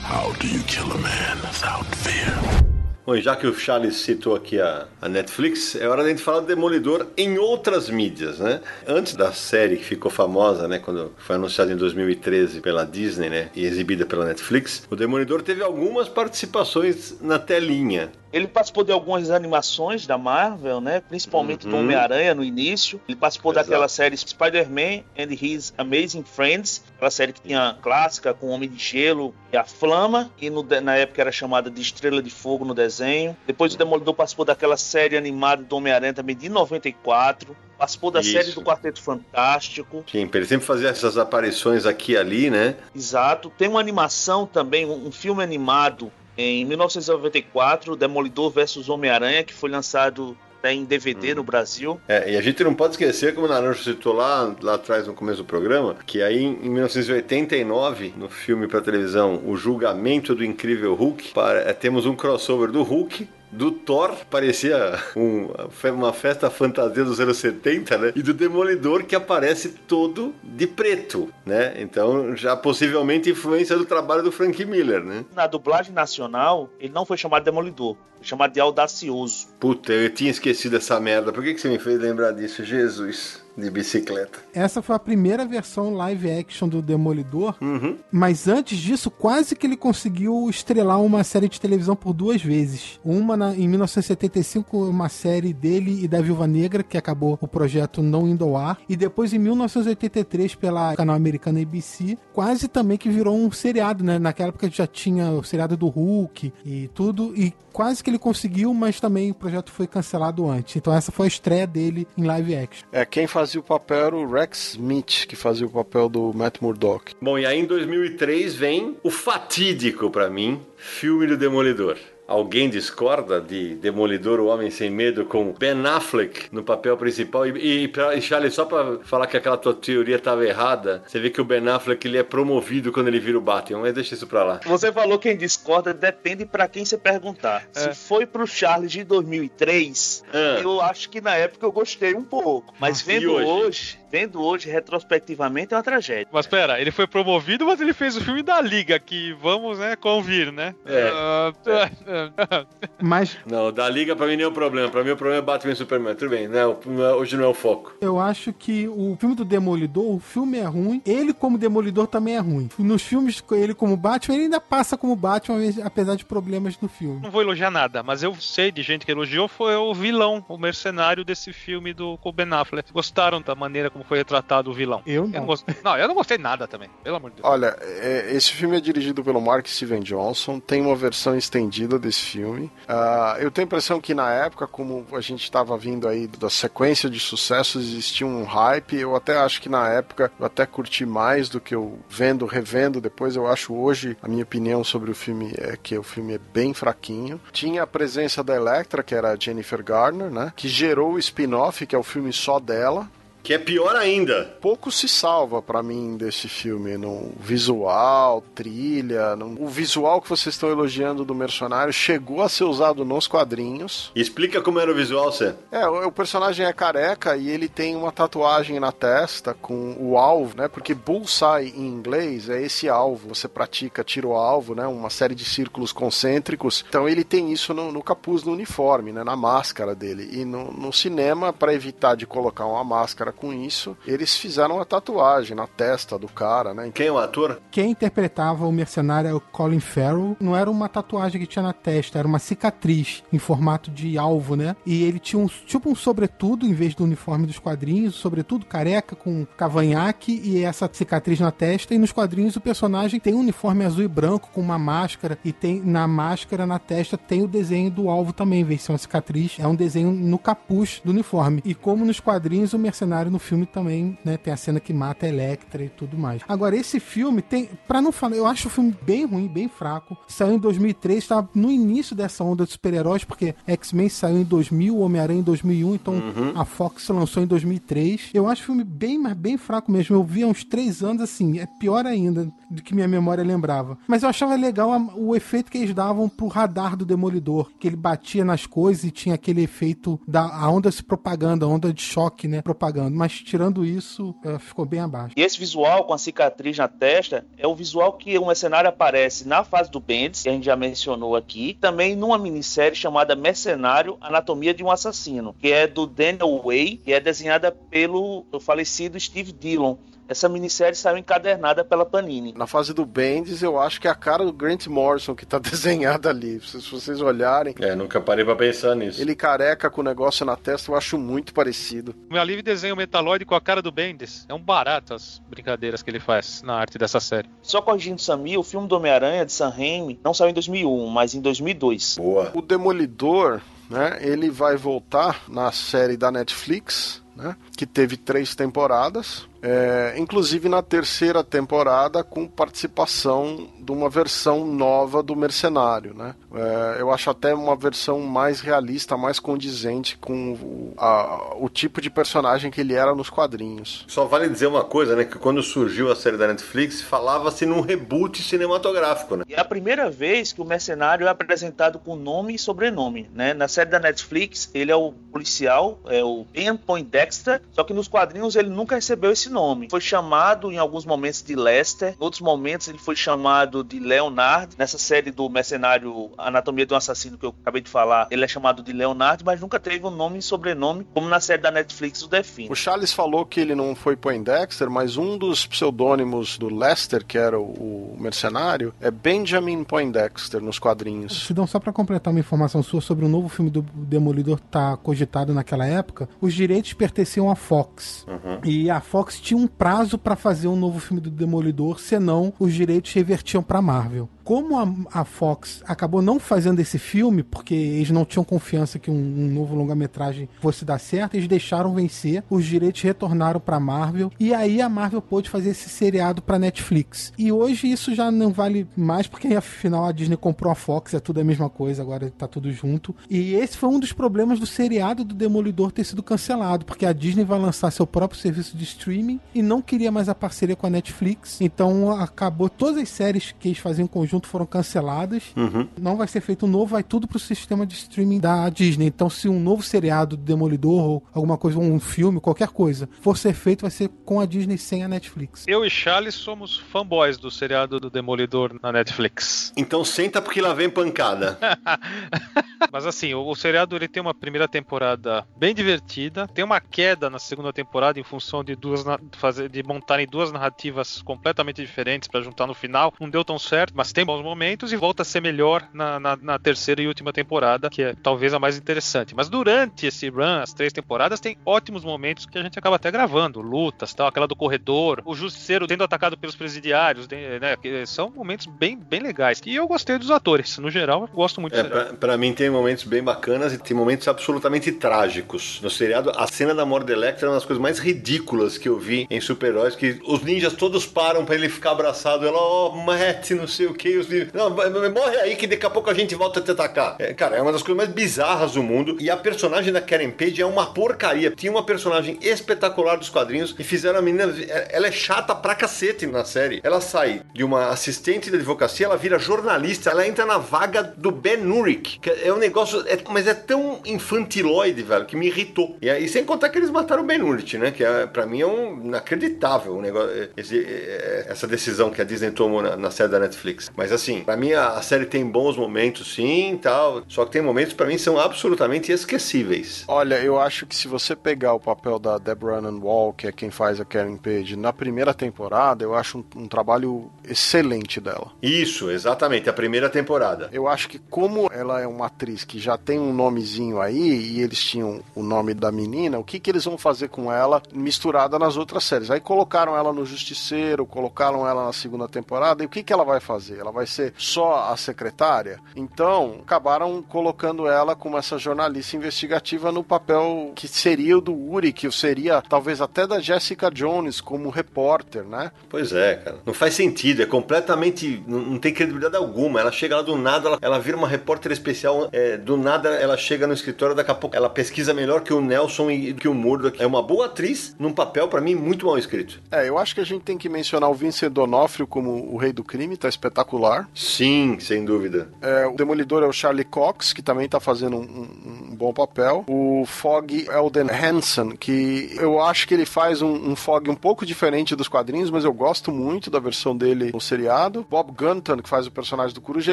How do you kill a man without fear? Bom, já que o Charles citou aqui a, a, Netflix, é hora de a gente falar do Demolidor em outras mídias, né? Antes da série que ficou famosa, né, quando foi anunciada em 2013 pela Disney, né, e exibida pela Netflix, o Demolidor teve algumas participações na telinha. Ele participou de algumas animações da Marvel, né? Principalmente uhum. do Homem-Aranha no início. Ele participou Exato. daquela série Spider-Man and His Amazing Friends, aquela série que tinha clássica com o Homem de Gelo e a Flama, e no, na época era chamada de Estrela de Fogo no desenho. Depois o Demolidor participou daquela série animada do Homem-Aranha também de 94 participou da Isso. série do Quarteto Fantástico. Sim, ele sempre fazia essas aparições aqui e ali, né? Exato. Tem uma animação também, um filme animado em 1994, Demolidor vs Homem-Aranha, que foi lançado até em DVD hum. no Brasil. É, e a gente não pode esquecer, como o Naranjo citou lá, lá atrás no começo do programa, que aí em 1989, no filme para televisão O Julgamento do Incrível Hulk, para, é, temos um crossover do Hulk do Thor, parecia um, uma festa fantasia dos anos 70, né? E do Demolidor, que aparece todo de preto, né? Então, já possivelmente influência do trabalho do Frank Miller, né? Na dublagem nacional, ele não foi chamado de Demolidor, foi chamado de Audacioso. Puta, eu tinha esquecido essa merda. Por que, que você me fez lembrar disso? Jesus de bicicleta. Essa foi a primeira versão live action do Demolidor, uhum. mas antes disso, quase que ele conseguiu estrelar uma série de televisão por duas vezes. Uma na, em 1975, uma série dele e da Viúva Negra, que acabou o projeto não indo ao ar, e depois em 1983 pela canal americana ABC, quase também que virou um seriado, né? Naquela época já tinha o seriado do Hulk e tudo, e quase que ele conseguiu, mas também o projeto foi cancelado antes. Então essa foi a estreia dele em live action. É, quem faz fazia o papel era o Rex Smith, que fazia o papel do Matt Murdock. Bom, e aí em 2003 vem o fatídico para mim filme do Demolidor. Alguém discorda de Demolidor, o Homem Sem Medo, com Ben Affleck no papel principal? E, e, pra, e Charlie, só pra falar que aquela tua teoria tava errada, você vê que o Ben Affleck ele é promovido quando ele vira o Batman, mas deixa isso pra lá. Você falou quem discorda, depende para quem você perguntar. É. Se foi pro Charles de 2003, é. eu acho que na época eu gostei um pouco. Mas vendo hoje? hoje vendo hoje retrospectivamente é uma tragédia. Mas pera, ele foi promovido, mas ele fez o filme da Liga, que vamos, né, convir, né? É. Uh, mas. Não, da Liga pra mim nem é o problema. Pra mim o problema é Batman e Superman. Tudo bem, né? Hoje não é o foco. Eu acho que o filme do Demolidor, o filme é ruim. Ele, como Demolidor, também é ruim. Nos filmes, ele como Batman, ele ainda passa como Batman, apesar de problemas do filme. Não vou elogiar nada, mas eu sei de gente que elogiou foi o vilão, o mercenário desse filme do com Ben Affleck. Gostaram da maneira como foi retratado o vilão. Eu não. Eu não, gostei, não, eu não gostei nada também, pelo amor de Deus. Olha, é, esse filme é dirigido pelo Mark Steven Johnson, tem uma versão estendida desse filme. Uh, eu tenho a impressão que na época, como a gente estava vindo aí da sequência de sucessos, existia um hype. Eu até acho que na época eu até curti mais do que eu vendo, revendo. Depois eu acho hoje, a minha opinião sobre o filme é que o filme é bem fraquinho. Tinha a presença da Electra, que era a Jennifer Garner, né? Que gerou o spin-off, que é o filme só dela. Que é pior ainda. Pouco se salva para mim desse filme. No visual, trilha. No... O visual que vocês estão elogiando do Mercenário chegou a ser usado nos quadrinhos. Explica como era o visual, Cê. É, o, o personagem é careca e ele tem uma tatuagem na testa com o alvo, né? Porque bullseye em inglês é esse alvo. Você pratica tiro alvo, né? Uma série de círculos concêntricos. Então ele tem isso no, no capuz, no uniforme, né? Na máscara dele. E no, no cinema, para evitar de colocar uma máscara com isso, eles fizeram a tatuagem na testa do cara, né? Quem é o ator? Quem interpretava o mercenário é o Colin Farrell. Não era uma tatuagem que tinha na testa, era uma cicatriz em formato de alvo, né? E ele tinha um tipo um sobretudo em vez do uniforme dos quadrinhos, sobretudo careca com cavanhaque e essa cicatriz na testa. E nos quadrinhos o personagem tem um uniforme azul e branco com uma máscara e tem na máscara na testa tem o desenho do alvo também, em vez de ser uma cicatriz, é um desenho no capuz do uniforme. E como nos quadrinhos o mercenário Secretário no filme também, né? Tem a cena que mata a Electra e tudo mais. Agora, esse filme tem. Pra não falar, eu acho o filme bem ruim, bem fraco. Saiu em 2003, tá no início dessa onda de super-heróis, porque X-Men saiu em 2000, Homem-Aranha em 2001, então Uhum. a Fox lançou em 2003. Eu acho o filme bem, mas bem fraco mesmo. Eu vi há uns três anos, assim, é pior ainda do que minha memória lembrava. Mas eu achava legal a- o efeito que eles davam pro radar do Demolidor, que ele batia nas coisas e tinha aquele efeito da a onda se propagando, a onda de choque, né, Mas tirando isso, eh, ficou bem abaixo. E esse visual com a cicatriz na testa é o visual que o mercenário aparece na fase do Bendis, que a gente já mencionou aqui, também numa minissérie chamada Mercenário Anatomia de um Assassino, que é do Daniel Way e é desenhada pelo falecido Steve Dillon. Essa minissérie saiu encadernada pela Panini. Na fase do Bendis, eu acho que é a cara do Grant Morrison que tá desenhada ali. Se vocês olharem, É, nunca parei pra pensar nisso. ele careca com o negócio na testa, eu acho muito parecido. O meu livre desenha o Metaloid com a cara do Bendis. É um barato as brincadeiras que ele faz na arte dessa série. Só corrigindo Samir, o filme do Homem-Aranha de Sam Raimi não saiu em 2001, mas em 2002. Boa. O Demolidor, né, ele vai voltar na série da Netflix, né, que teve três temporadas. É, inclusive na terceira temporada com participação de uma versão nova do Mercenário, né? É, eu acho até uma versão mais realista, mais condizente com o, a- o tipo de personagem que ele era nos quadrinhos. Só vale dizer uma coisa, né? Que quando surgiu a série da Netflix, falava-se num reboot cinematográfico, né? E é a primeira vez que o mercenário é apresentado com nome e sobrenome, né? Na série da Netflix, ele é o policial, é o Ben Poindexter, só que nos quadrinhos ele nunca recebeu esse nome. Foi chamado em alguns momentos de Lester, em outros momentos ele foi chamado de Leonard. Nessa série do mercenário Anatomia de um Assassino que eu acabei de falar, ele é chamado de Leonard, mas nunca teve um nome e sobrenome, como na série da Netflix o define. O Charles falou que ele não foi Poindexter, mas um dos pseudônimos do Lester, que era o, mercenário, é Benjamin Poindexter nos quadrinhos. Sidão, só pra completar uma informação sua sobre o novo filme do Demolidor que tá cogitado naquela época, os direitos pertenciam à Fox. E a Fox tinha um prazo pra fazer um novo filme do Demolidor, senão os direitos revertiam pra Marvel. Como a, a Fox acabou não fazendo esse filme, porque eles não tinham confiança que um, um novo longa-metragem fosse dar certo, eles deixaram vencer, os direitos retornaram pra Marvel, e aí a Marvel pôde fazer esse seriado pra Netflix. E hoje isso já não vale mais, porque afinal a Disney comprou a Fox, é tudo a mesma coisa, agora tá tudo junto. E esse foi um dos problemas do seriado do Demolidor ter sido cancelado, porque a Disney vai lançar seu próprio serviço de streaming e não queria mais a parceria com a Netflix, então acabou todas as séries que eles faziam em conjunto foram canceladas. Não vai ser feito um novo, vai tudo pro sistema de streaming da Disney. Então, se um novo seriado do Demolidor ou alguma coisa, um filme, qualquer coisa, for ser feito, vai ser com a Disney sem a Netflix. Eu e Charles somos fanboys do seriado do Demolidor na Netflix. Então senta porque lá vem pancada. Mas assim, o, o seriado ele tem uma primeira temporada bem divertida, tem uma queda na segunda temporada em função de duas fazer, de montarem duas narrativas completamente diferentes pra juntar no final. Não deu tão certo, mas tem bons momentos e volta a ser melhor na, na- na terceira e última temporada, que é talvez a mais interessante. Mas durante esse run, as três temporadas, tem ótimos momentos que a gente acaba até gravando, lutas, tal, aquela do corredor, o justiceiro sendo atacado pelos presidiários, né, são momentos bem, bem legais. E eu gostei dos atores, no geral, eu gosto muito É, pra, pra mim tem momentos bem bacanas e tem momentos absolutamente trágicos. No seriado, a cena da morte Electra é uma das coisas mais ridículas que eu vi em super-heróis, que os ninjas todos param pra ele ficar abraçado. Ela, ó, oh, Matt, não sei o que. Os ninjas, não, morre aí que daqui a pouco a gente volta a te atacar. É, cara, é uma das coisas mais bizarras do mundo. E a personagem da Karen Page é uma porcaria. Tinha uma personagem espetacular dos quadrinhos e fizeram a menina... Ela é chata pra cacete na série. Ela sai de uma assistente de advocacia, ela vira jornalista, ela entra na vaga do Ben Urich. É um negócio... é- mas é tão infantiloide, velho, que me irritou. E aí, sem contar que eles mataram o Ben Urich, né? Que é, pra mim é um inacreditável o negócio, esse- é- essa decisão que a Disney tomou na, na série da Netflix. Mas assim, pra mim a, série tem bons momentos, sim, tal. Só que tem momentos pra mim são absolutamente esquecíveis. Olha, eu acho que se você pegar o papel da Deborah Ann Wall, que é quem faz a Karen Page, na primeira temporada, eu acho um, um trabalho excelente dela. Isso, exatamente, a primeira temporada. Eu acho que como ela é uma atriz que já tem um nomezinho aí, e eles tinham o nome da menina, o que, que eles vão fazer com ela misturada nas outras séries? Aí colocaram ela no Justiceiro, colocaram ela na segunda temporada, e o que, que ela vai fazer? Ela vai ser só a secretária? Então, acabaram colocando ela como essa jornalista investigativa no papel que seria o do Uri, que seria talvez até da Jessica Jones como repórter, né? Pois é, cara. Não faz sentido, é completamente. Não, não tem credibilidade alguma. Ela chega lá do nada, ela, ela vira uma repórter especial, é, do nada ela chega no escritório, daqui a pouco ela pesquisa melhor que o Nelson e que o Murdoch. É uma boa atriz num papel, para mim, muito mal escrito. É, eu acho que a gente tem que mencionar o Vincent D'Onofrio como o rei do crime, tá espetacular. Sim, sem dúvida. É, o Demolidor é o Charlie Cox, que também tá fazendo um, um, um bom papel. O Fog Elden Hansen, que eu acho que ele faz um, um Fog um pouco diferente dos quadrinhos, mas eu gosto muito da versão dele no seriado. Bob Gunton, que faz o personagem do Coruja,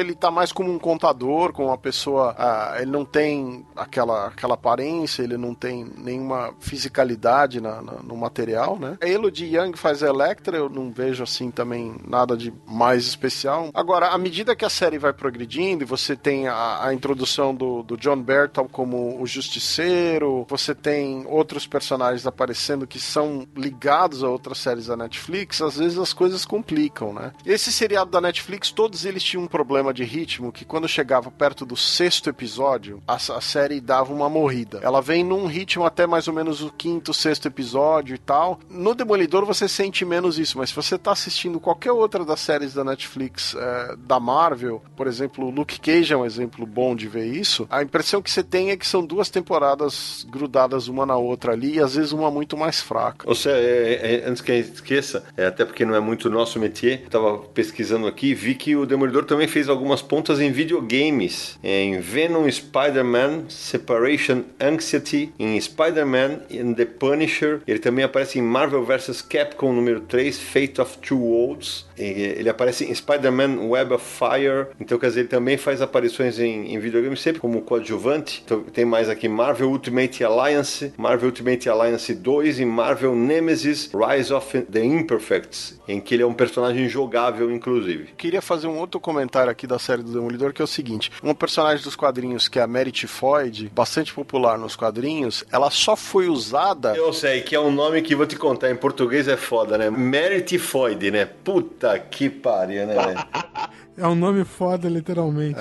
ele tá mais como um contador, como uma pessoa. Ah, ele não tem aquela, aquela aparência, ele não tem nenhuma fisicalidade na, na, no material, né? A Elodie Young faz a Electra, eu não vejo assim também nada de mais especial. Agora, à medida que a série vai progredindo você tem a, a introdução do, do John Bertal como o Justiceiro, você tem outros personagens aparecendo que são ligados a outras séries da Netflix, às vezes as coisas complicam, né? Esse seriado da Netflix, todos eles tinham um problema de ritmo que quando chegava perto do sexto episódio, a, a série dava uma morrida. Ela vem num ritmo até mais ou menos o quinto, sexto episódio e tal. No Demolidor você sente menos isso, mas se você tá assistindo qualquer outra das séries da Netflix é, da Marvel, por exemplo, Luke Cage é um exemplo bom de ver isso, a impressão que você tem é que são duas temporadas grudadas uma na outra ali, e às vezes uma muito mais fraca. Ou seja, é, é, antes que gente esqueça, é, até porque não é muito nosso métier, eu tava pesquisando aqui vi que o Demolidor também fez algumas pontas em videogames, em Venom Spider-Man, Separation Anxiety, em Spider-Man and The Punisher, ele também aparece em Marvel vs Capcom número 3, Fate of Two Worlds, ele aparece em Spider-Man Web of Fire, então quer dizer, ele também faz aparições em, em videogames sempre como coadjuvante. Então, tem mais aqui Marvel Ultimate Alliance, Marvel Ultimate Alliance 2 e Marvel Nemesis Rise of the Imperfects, em que ele é um personagem jogável, inclusive. Queria fazer um outro comentário aqui da série do Demolidor, que é o seguinte: uma personagem dos quadrinhos que é a Mary Tifoid, bastante popular nos quadrinhos, ela só foi usada. Eu sei, que é um nome que vou te contar, em português é foda, né? Mary Tifoid, né? Puta que pariu, né? É um nome foda, literalmente.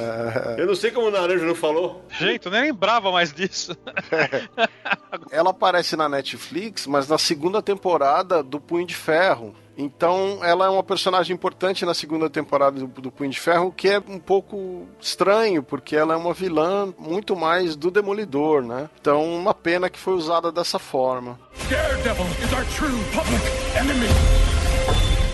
Eu não sei como o Naranjo não falou. Gente, eu nem lembrava mais disso. Ela aparece na Netflix, mas na segunda temporada do Punho de Ferro. Então, ela é uma personagem importante na segunda temporada do, do Punho de Ferro, que é um pouco estranho, porque ela é uma vilã muito mais do Demolidor, né? Então, uma pena que foi usada dessa forma. Daredevil is our true public enemy.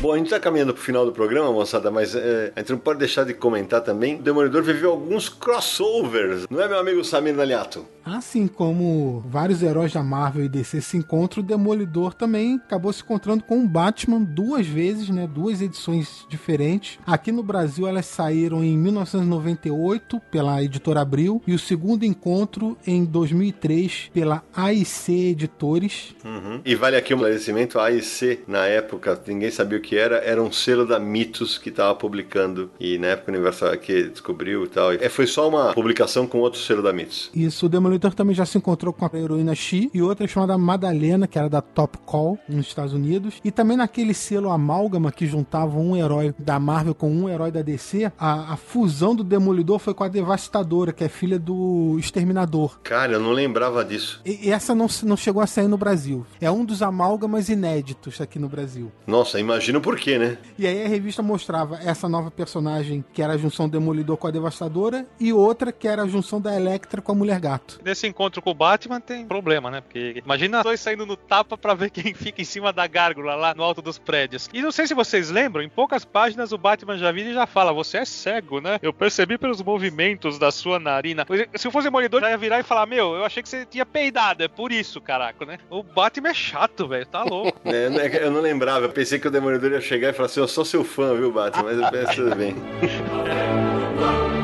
Bom, a gente tá caminhando pro final do programa, moçada, mas é, a gente não pode deixar de comentar também. O Demolidor viveu alguns crossovers, não é, meu amigo Samir Naliato? Assim como vários heróis da Marvel e DC se encontram, o Demolidor também acabou se encontrando com o Batman duas vezes, né? Duas edições diferentes. Aqui no Brasil elas saíram em 1998 pela editora Abril e o segundo encontro em 2003 pela AIC Editores. Uhum. E vale aqui um esclarecimento: a AIC, na época, ninguém sabia o que era, era um selo da Mitos que estava publicando. E na época o Universal que descobriu e tal. É, foi só uma publicação com outro selo da Mitos. Isso, o Demolidor também já se encontrou com a heroína She e outra chamada Madalena, que era da Top Call nos Estados Unidos. E também naquele selo amálgama que juntava um herói da Marvel com um herói da DC, a, a fusão do Demolidor foi com a Devastadora, que é filha do Exterminador. Cara, eu não lembrava disso. E, e essa não, não chegou a sair no Brasil. É um dos amálgamas inéditos aqui no Brasil. Nossa, imagina por quê, né? E aí a revista mostrava essa nova personagem, que era a junção Demolidor com a Devastadora, e outra que era a junção da Electra com a Mulher Gato. Nesse encontro com o Batman tem problema, né? Porque imagina dois saindo no tapa pra ver quem fica em cima da gárgula lá no alto dos prédios. E não sei se vocês lembram, em poucas páginas o Batman já vira e já fala: Você é cego, né? Eu percebi pelos movimentos da sua narina. Se eu fosse demolidor, já ia virar e falar: Meu, eu achei que você tinha peidado, é por isso, caraca, né? O Batman é chato, velho, tá louco. É, eu não lembrava, eu pensei que o Demolidor ia chegar e falar assim: Eu sou seu fã, viu, Batman? Mas eu penso tudo bem.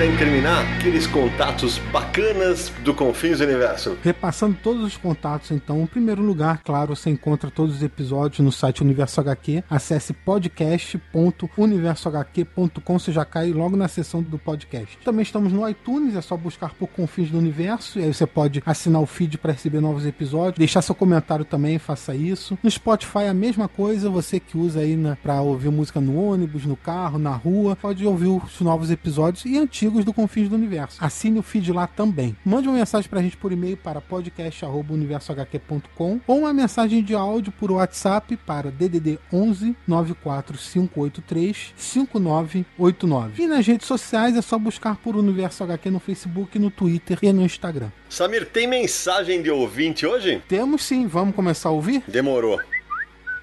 antes de terminar, aqueles contatos bacanas do Confins do Universo. Repassando todos os contatos, então, em primeiro lugar, claro, você encontra todos os episódios no site Universo HQ. Acesse podcast.universohq.com, você já cai logo na seção do podcast. Também estamos no iTunes, é só buscar por Confins do Universo, e aí você pode assinar o feed para receber novos episódios, deixar seu comentário também, faça isso. No Spotify a mesma coisa, você que usa aí para ouvir música no ônibus, no carro, na rua, pode ouvir os novos episódios e antigos do Confins do Universo. Assine o feed lá também. Mande uma mensagem pra gente por e-mail para podcast@universohq.com ou uma mensagem de áudio por WhatsApp para DDD 11 94583 5989. E nas redes sociais é só buscar por Universo HQ no Facebook, no Twitter e no Instagram. Samir, tem mensagem de ouvinte hoje? Temos sim, vamos começar a ouvir? Demorou.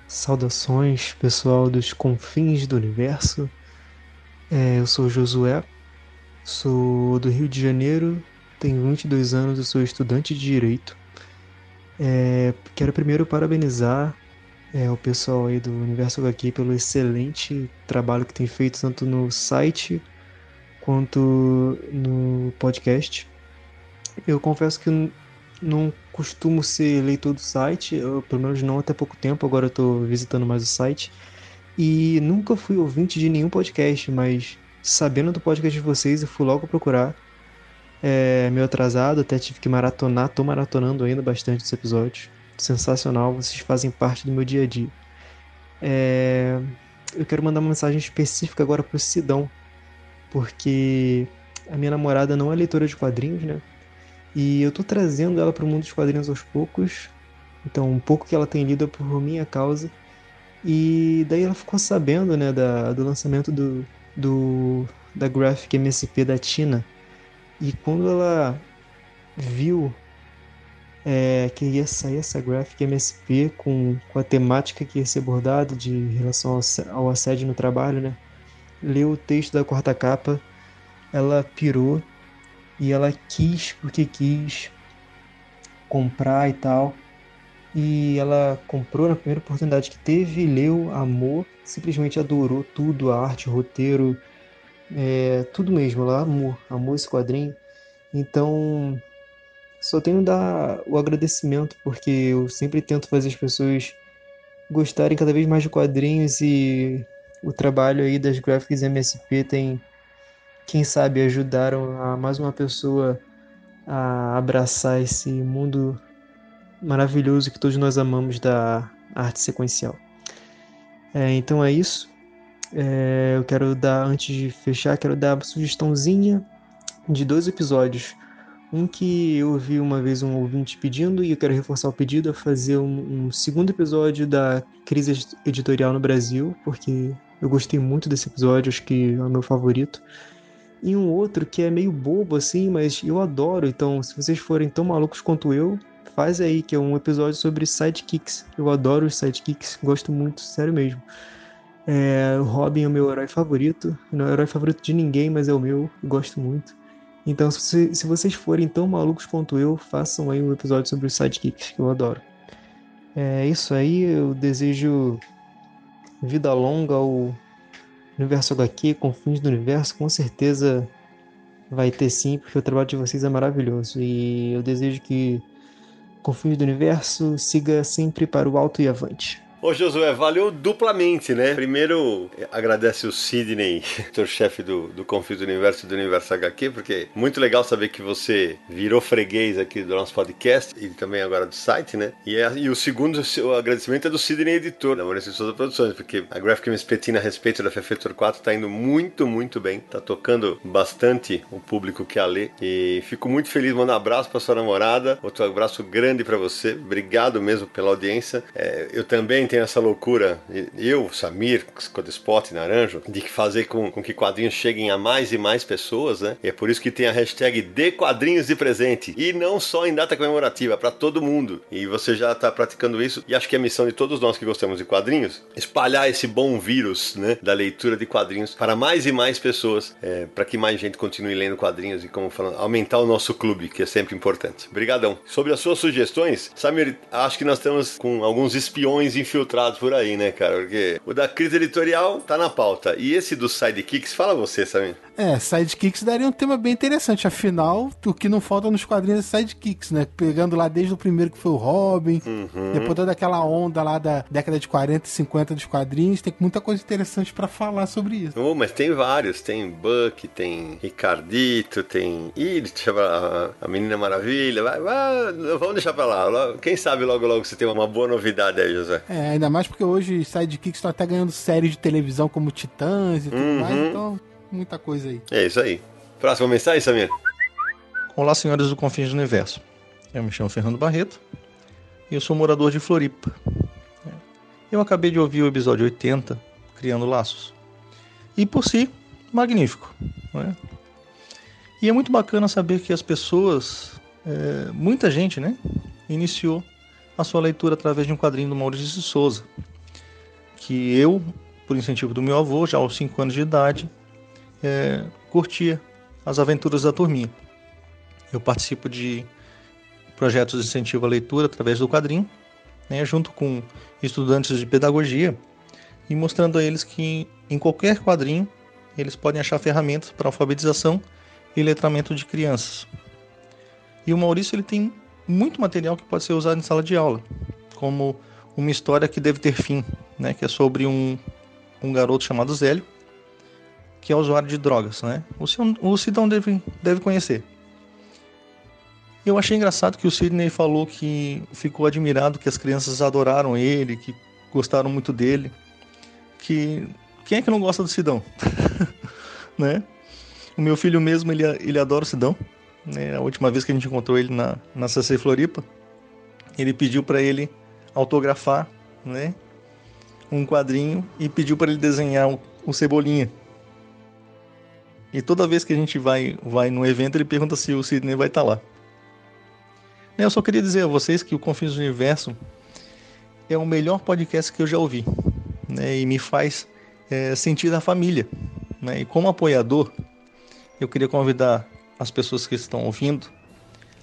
Saudações, pessoal dos confins do universo. É, eu sou Josué, sou do Rio de Janeiro, tenho 22 anos, e sou estudante de Direito. É, quero primeiro parabenizar é, o pessoal aí do Universo HQ pelo excelente trabalho que tem feito tanto no site quanto no podcast. Eu confesso que não costumo ser leitor do site, eu, pelo menos não até pouco tempo, agora eu estou visitando mais o site. E nunca fui ouvinte de nenhum podcast, mas sabendo do podcast de vocês, eu fui logo procurar. É, meio atrasado, até tive que maratonar, tô maratonando ainda bastante esse episódio. Sensacional, vocês fazem parte do meu dia a dia. É, eu quero mandar uma mensagem específica agora pro Sidão, porque a minha namorada não é leitora de quadrinhos, né? E eu tô trazendo ela para o mundo dos quadrinhos aos poucos. Então, um pouco que ela tem lido é por minha causa. E daí ela ficou sabendo, né, da, do lançamento do, do da Graphic MSP da Tina. E quando ela viu é, que ia sair essa Graphic MSP com, com a temática que ia ser abordada de relação ao, ao assédio no trabalho, né? Leu o texto da quarta capa, ela pirou e ela quis porque quis comprar e tal. E ela comprou na primeira oportunidade que teve, leu, amou, simplesmente adorou tudo, a arte, o roteiro, é, tudo mesmo. Ela amou, amou esse quadrinho. Então, só tenho dar o agradecimento, porque eu sempre tento fazer as pessoas gostarem cada vez mais de quadrinhos e o trabalho aí das Graphics MSP tem quem sabe ajudaram a mais uma pessoa a abraçar esse mundo maravilhoso que todos nós amamos da arte sequencial. É, então é isso. É, eu quero dar, antes de fechar, quero dar uma sugestãozinha de dois episódios. Um que eu ouvi uma vez um ouvinte pedindo e eu quero reforçar o pedido a fazer um, um segundo episódio da crise editorial no Brasil, porque eu gostei muito desse episódio, acho que é o meu favorito e um outro que é meio bobo assim, mas eu adoro. Então, se vocês forem tão malucos quanto eu, faz aí, que é um episódio sobre sidekicks. Eu adoro os sidekicks, gosto muito, sério mesmo. É, o Robin é o meu herói favorito. Não é o herói favorito de ninguém, mas é o meu, gosto muito. Então, se, se vocês forem tão malucos quanto eu, façam aí um episódio sobre os sidekicks, que eu adoro. É isso aí, eu desejo vida longa ao Universo HQ, Confins do Universo, com certeza vai ter sim, porque o trabalho de vocês é maravilhoso. E eu desejo que Confins do Universo siga sempre para o alto e avante. Ô Josué, valeu duplamente, né? Primeiro, agradece o Sidney, chefe do, do do Universo do Universo HQ, porque muito legal saber que você virou freguês aqui do nosso podcast e também agora do site, né? E, é, e o segundo o agradecimento é do Sidney, editor da Maurício Souza Produções, porque a Graphic MSP a respeito da Fefetor 4 tá indo muito, muito bem. Tá tocando bastante o público que a lê. E fico muito feliz, mando um abraço pra sua namorada, outro abraço grande para você. Obrigado mesmo pela audiência. É, eu também tem essa loucura, eu, Samir, Codespot, Naranjo, de fazer com, com que quadrinhos cheguem a mais e mais pessoas, né? E é por isso que tem a hashtag de quadrinhos de presente. E não só em data comemorativa, para todo mundo. E você já está praticando isso. E acho que é a missão de todos nós que gostamos de quadrinhos espalhar esse bom vírus, né? Da leitura de quadrinhos para mais e mais pessoas, é, para que mais gente continue lendo quadrinhos e, como falando, aumentar o nosso clube, que é sempre importante. Obrigadão. Sobre as suas sugestões, Samir, acho que nós estamos com alguns espiões infiltrados infiltrados por aí, né, cara? Porque o da crise editorial tá na pauta. E esse dos sidekicks, fala você, sabe? É, sidekicks daria um tema bem interessante. Afinal, o que não falta nos quadrinhos é sidekicks, né? Pegando lá desde o primeiro que foi o Robin, Uhum. depois toda aquela onda lá da década de 40 e 50 dos quadrinhos, tem muita coisa interessante pra falar sobre isso. Oh, mas tem vários, tem Buck, tem Ricardito, tem. Ih, deixa pra a Menina Maravilha. Vai, vai, vamos deixar pra lá. Quem sabe logo logo você tem uma boa novidade aí, José. É, ainda mais porque hoje sidekicks estão até ganhando séries de televisão como Titãs e tudo Uhum. mais, então muita coisa aí. É isso aí. Próxima mensagem, Samir? Olá, senhores do Confins do Universo. Eu me chamo Fernando Barreto e eu sou morador de Floripa. Eu acabei de ouvir o episódio 80, Criando Laços. E por si, magnífico. não é? E é muito bacana saber que as pessoas, é, muita gente, né, iniciou a sua leitura através de um quadrinho do Maurício de Souza, que eu, por incentivo do meu avô, já aos 5 anos de idade, é, curtia as aventuras da turminha. Eu participo de projetos de incentivo à leitura através do quadrinho, né, junto com estudantes de pedagogia, e mostrando a eles que em qualquer quadrinho eles podem achar ferramentas para alfabetização e letramento de crianças. E o Maurício ele tem muito material que pode ser usado em sala de aula, como uma história que deve ter fim, né, que é sobre um, um garoto chamado Zélio, que é usuário de drogas. Né? O, o Sidão deve, deve conhecer. Eu achei engraçado que o Sidney falou que ficou admirado que as crianças adoraram ele, que gostaram muito dele. Que quem é que não gosta do Sidão? né? O meu filho mesmo, ele, ele adora o Sidão. Né? A última vez que a gente encontrou ele na, na CC Floripa, ele pediu para ele autografar, né? Um quadrinho e pediu para ele desenhar o, o Cebolinha. E toda vez que a gente vai, vai no evento, ele pergunta se o Sidney vai estar lá. Né, Eu só queria dizer a vocês que o Confins do Universo é o melhor podcast que eu já ouvi. Né? E me faz é, sentir a família. Né? E como apoiador, eu queria convidar as pessoas que estão ouvindo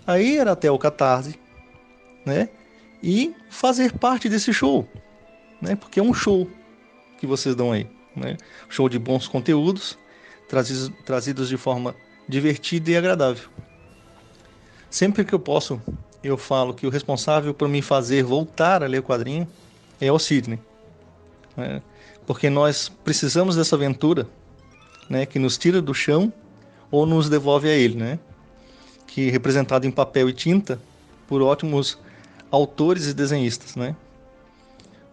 a ir até o Catarse né? e fazer parte desse show. Né? Porque é um show que vocês dão aí. Né? Show de bons conteúdos, trazidos, trazidos de forma divertida e agradável. Sempre que eu posso, eu falo que o responsável por me fazer voltar a ler o quadrinho é o Sidney. né? Porque nós precisamos dessa aventura né, que nos tira do chão ou nos devolve a ele, né? que representado em papel e tinta por ótimos autores e desenhistas. Né?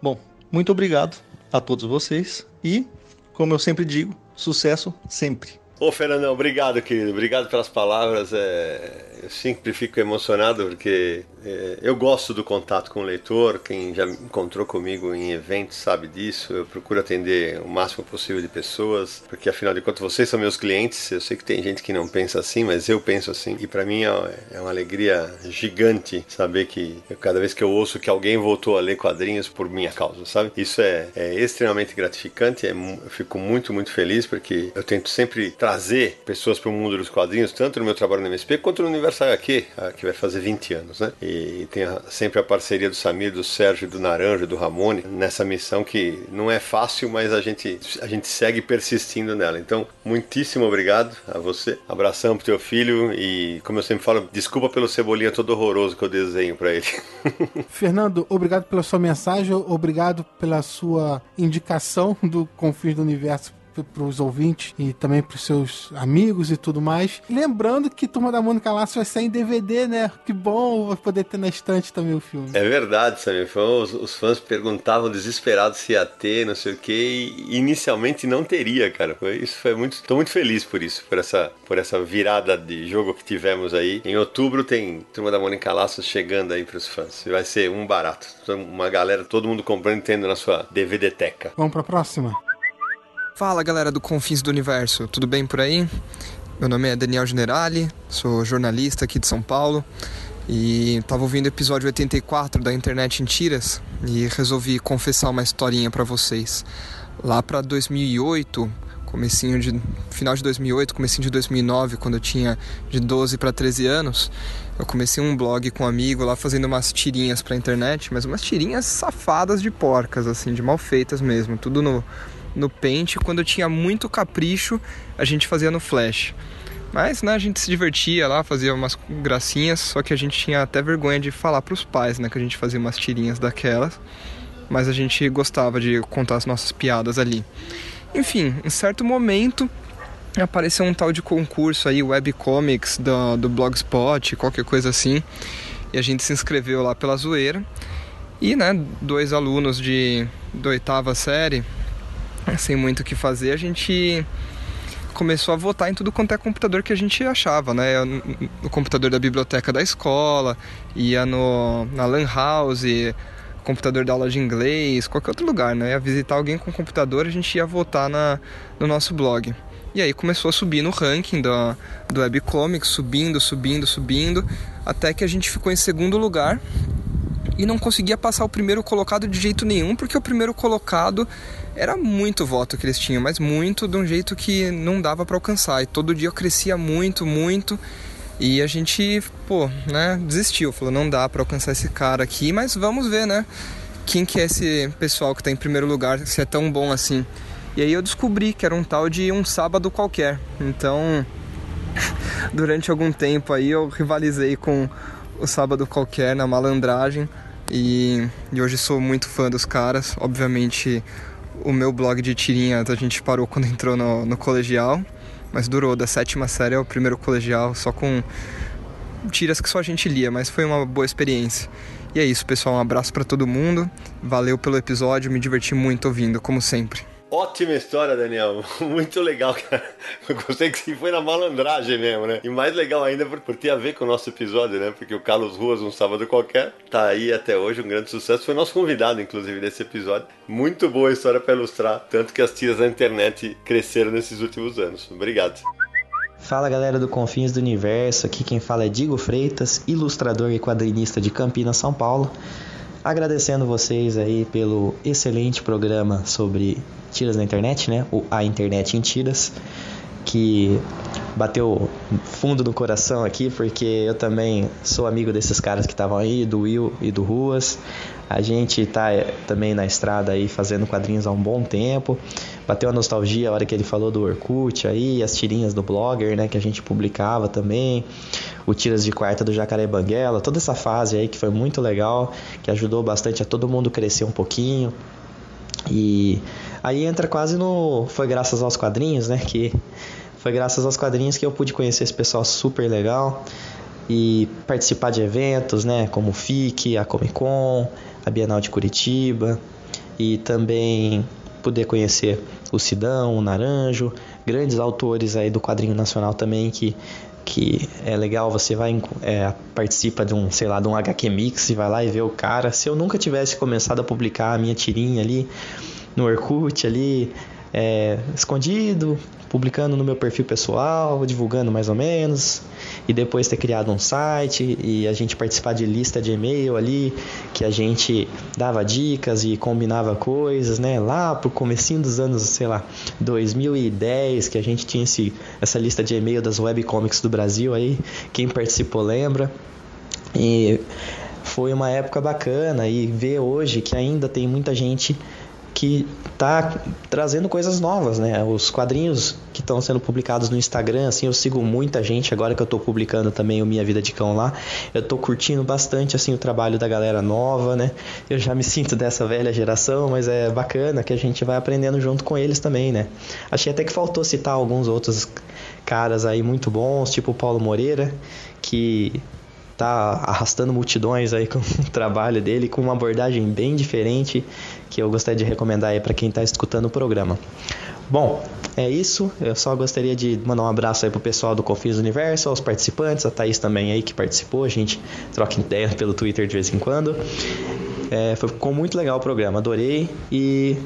Bom, muito obrigado a todos vocês e, como eu sempre digo, sucesso sempre. Ô, Fernandão, obrigado, querido. Obrigado pelas palavras. É, sempre fico emocionado porque é, eu gosto do contato com o leitor. Quem já encontrou comigo em eventos sabe disso. Eu procuro atender o máximo possível de pessoas, porque afinal de contas vocês são meus clientes. Eu sei que tem gente que não pensa assim, mas eu penso assim. E para mim é, é uma alegria gigante saber que eu, cada vez que eu ouço que alguém voltou a ler quadrinhos por minha causa, sabe? Isso é, é extremamente gratificante. É eu fico muito, muito feliz porque eu tento sempre trazer pessoas para o mundo dos quadrinhos, tanto no meu trabalho no MSP quanto no Universo HQ, ah, que vai fazer 20 anos, né? E tem a- sempre a parceria do Samir, do Sérgio, do Naranja, do Ramone, nessa missão que não é fácil, mas a gente, a gente segue persistindo nela. Então, muitíssimo obrigado a você. Abração pro teu filho e, como eu sempre falo, desculpa pelo cebolinha todo horroroso que eu desenho para ele. Fernando, obrigado pela sua mensagem, obrigado pela sua indicação do Confins do Universo para os ouvintes e também para os seus amigos e tudo mais. Lembrando que Turma da Mônica Laço vai sair em DVD, né? Que bom vou poder ter na estante também o filme. É verdade, Samir. Os, os fãs perguntavam desesperados se ia ter, não sei o que, e inicialmente não teria, cara. Foi, isso foi muito. Tô muito feliz por isso, por essa, por essa virada de jogo que tivemos aí. Em outubro tem Turma da Mônica Laços chegando aí pros fãs. Vai ser um barato. Uma galera, todo mundo comprando e tendo na sua DVD Teca. Vamos para a próxima? Fala galera do Confins do Universo, tudo bem por aí? Meu nome é Daniel Generali, sou jornalista aqui de São Paulo e estava ouvindo o episódio 84 da Internet em Tiras e resolvi confessar uma historinha para vocês. Lá para 2008, comecinho de final de 2008, comecinho de 2009, quando eu tinha de 12 para 13 anos, eu comecei um blog com um amigo lá fazendo umas tirinhas pra internet, mas umas tirinhas safadas de porcas, assim, de mal feitas mesmo, tudo no, no Paint. Quando eu tinha muito capricho, a gente fazia no Flash. Mas né, a gente se divertia lá, fazia umas gracinhas, só que a gente tinha até vergonha de falar para os pais, né, que a gente fazia umas tirinhas daquelas. Mas a gente gostava de contar as nossas piadas ali. Enfim, em certo momento apareceu um tal de concurso aí, webcomics do, do Blogspot, qualquer coisa assim. E a gente se inscreveu lá pela zoeira. E, né, dois alunos de, de oitava série, sem muito o que fazer, a gente começou a votar em tudo quanto é computador que a gente achava, né? No computador da biblioteca da escola, ia no, na Lan House, computador da aula de inglês, qualquer outro lugar, né? Ia visitar alguém com computador, a gente ia votar na, no nosso blog. E aí começou a subir no ranking do, do webcomics, subindo, subindo, subindo, até que a gente ficou em segundo lugar e não conseguia passar o primeiro colocado de jeito nenhum, porque o primeiro colocado era muito voto que eles tinham, mas muito de um jeito que não dava para alcançar. E todo dia eu crescia muito, muito. E a gente, pô, né, desistiu, falou, não dá para alcançar esse cara aqui, mas vamos ver, né? Quem que é esse pessoal que tá em primeiro lugar, se é tão bom assim. E aí eu descobri que era um tal de um sábado qualquer. Então, durante algum tempo aí eu rivalizei com o sábado qualquer na malandragem e, e hoje sou muito fã dos caras. Obviamente, o meu blog de tirinhas a gente parou quando entrou no, no colegial, mas durou da sétima série ao primeiro colegial, só com tiras que só a gente lia, mas foi uma boa experiência. E é isso, pessoal. Um abraço para todo mundo. Valeu pelo episódio, me diverti muito ouvindo, como sempre. Ótima história, Daniel. Muito legal, cara. Eu gostei que foi na malandragem mesmo, né? E mais legal ainda por, por ter a ver com o nosso episódio, né? Porque o Carlos Ruas, um sábado qualquer, tá aí até hoje, um grande sucesso. Foi nosso convidado, inclusive, desse episódio. Muito boa história para ilustrar, tanto que as tiras da internet cresceram nesses últimos anos. Obrigado. Fala galera do Confins do Universo, aqui quem fala é Digo Freitas, ilustrador e quadrinista de Campinas, São Paulo. Agradecendo vocês aí pelo excelente programa sobre tiras na internet, né? A Internet em Tiras, que bateu fundo no coração aqui, porque eu também sou amigo desses caras que estavam aí, do Will e do Ruas. A gente tá eh, também na estrada aí fazendo quadrinhos há um bom tempo. Bateu a nostalgia a hora que ele falou do Orkut aí, as tirinhas do Blogger, né, que a gente publicava também o Tiras de Quarta do Jacaré Banguela, toda essa fase aí que foi muito legal, que ajudou bastante a todo mundo crescer um pouquinho. E aí entra quase no. Foi graças aos quadrinhos, né? Que foi graças aos quadrinhos que eu pude conhecer esse pessoal super legal e participar de eventos, né? Como o FIC, a Comic Con, a Bienal de Curitiba e também poder conhecer o Sidão, o Naranjo, grandes autores aí do quadrinho nacional também que que é legal, você vai é, participa de um, sei lá, de um HQ Mix e vai lá e vê o cara. Se eu nunca tivesse começado a publicar a minha tirinha ali no Orkut ali, é, escondido, publicando no meu perfil pessoal, divulgando mais ou menos, e depois ter criado um site e a gente participar de lista de e-mail ali, que a gente dava dicas e combinava coisas, né? Lá pro comecinho dos anos, sei lá, 2010, que a gente tinha esse, essa lista de e-mail das webcomics do Brasil aí, quem participou lembra. E foi uma época bacana e ver hoje que ainda tem muita gente que tá trazendo coisas novas, né? Os quadrinhos estão sendo publicados no Instagram, assim, eu sigo muita gente agora que eu tô publicando também o Minha Vida de Cão lá. Eu tô curtindo bastante assim o trabalho da galera nova, né? Eu já me sinto dessa velha geração, mas é bacana que a gente vai aprendendo junto com eles também, né? Achei até que faltou citar alguns outros caras aí muito bons, tipo o Paulo Moreira, que tá arrastando multidões aí com o trabalho dele, com uma abordagem bem diferente que eu gostaria de recomendar aí para quem está escutando o programa. Bom, é isso. Eu só gostaria de mandar um abraço aí pro pessoal do Confins Universo, aos participantes, a Thaís também aí que participou, a gente troca ideia pelo Twitter de vez em quando. É, foi, ficou muito legal o programa, adorei e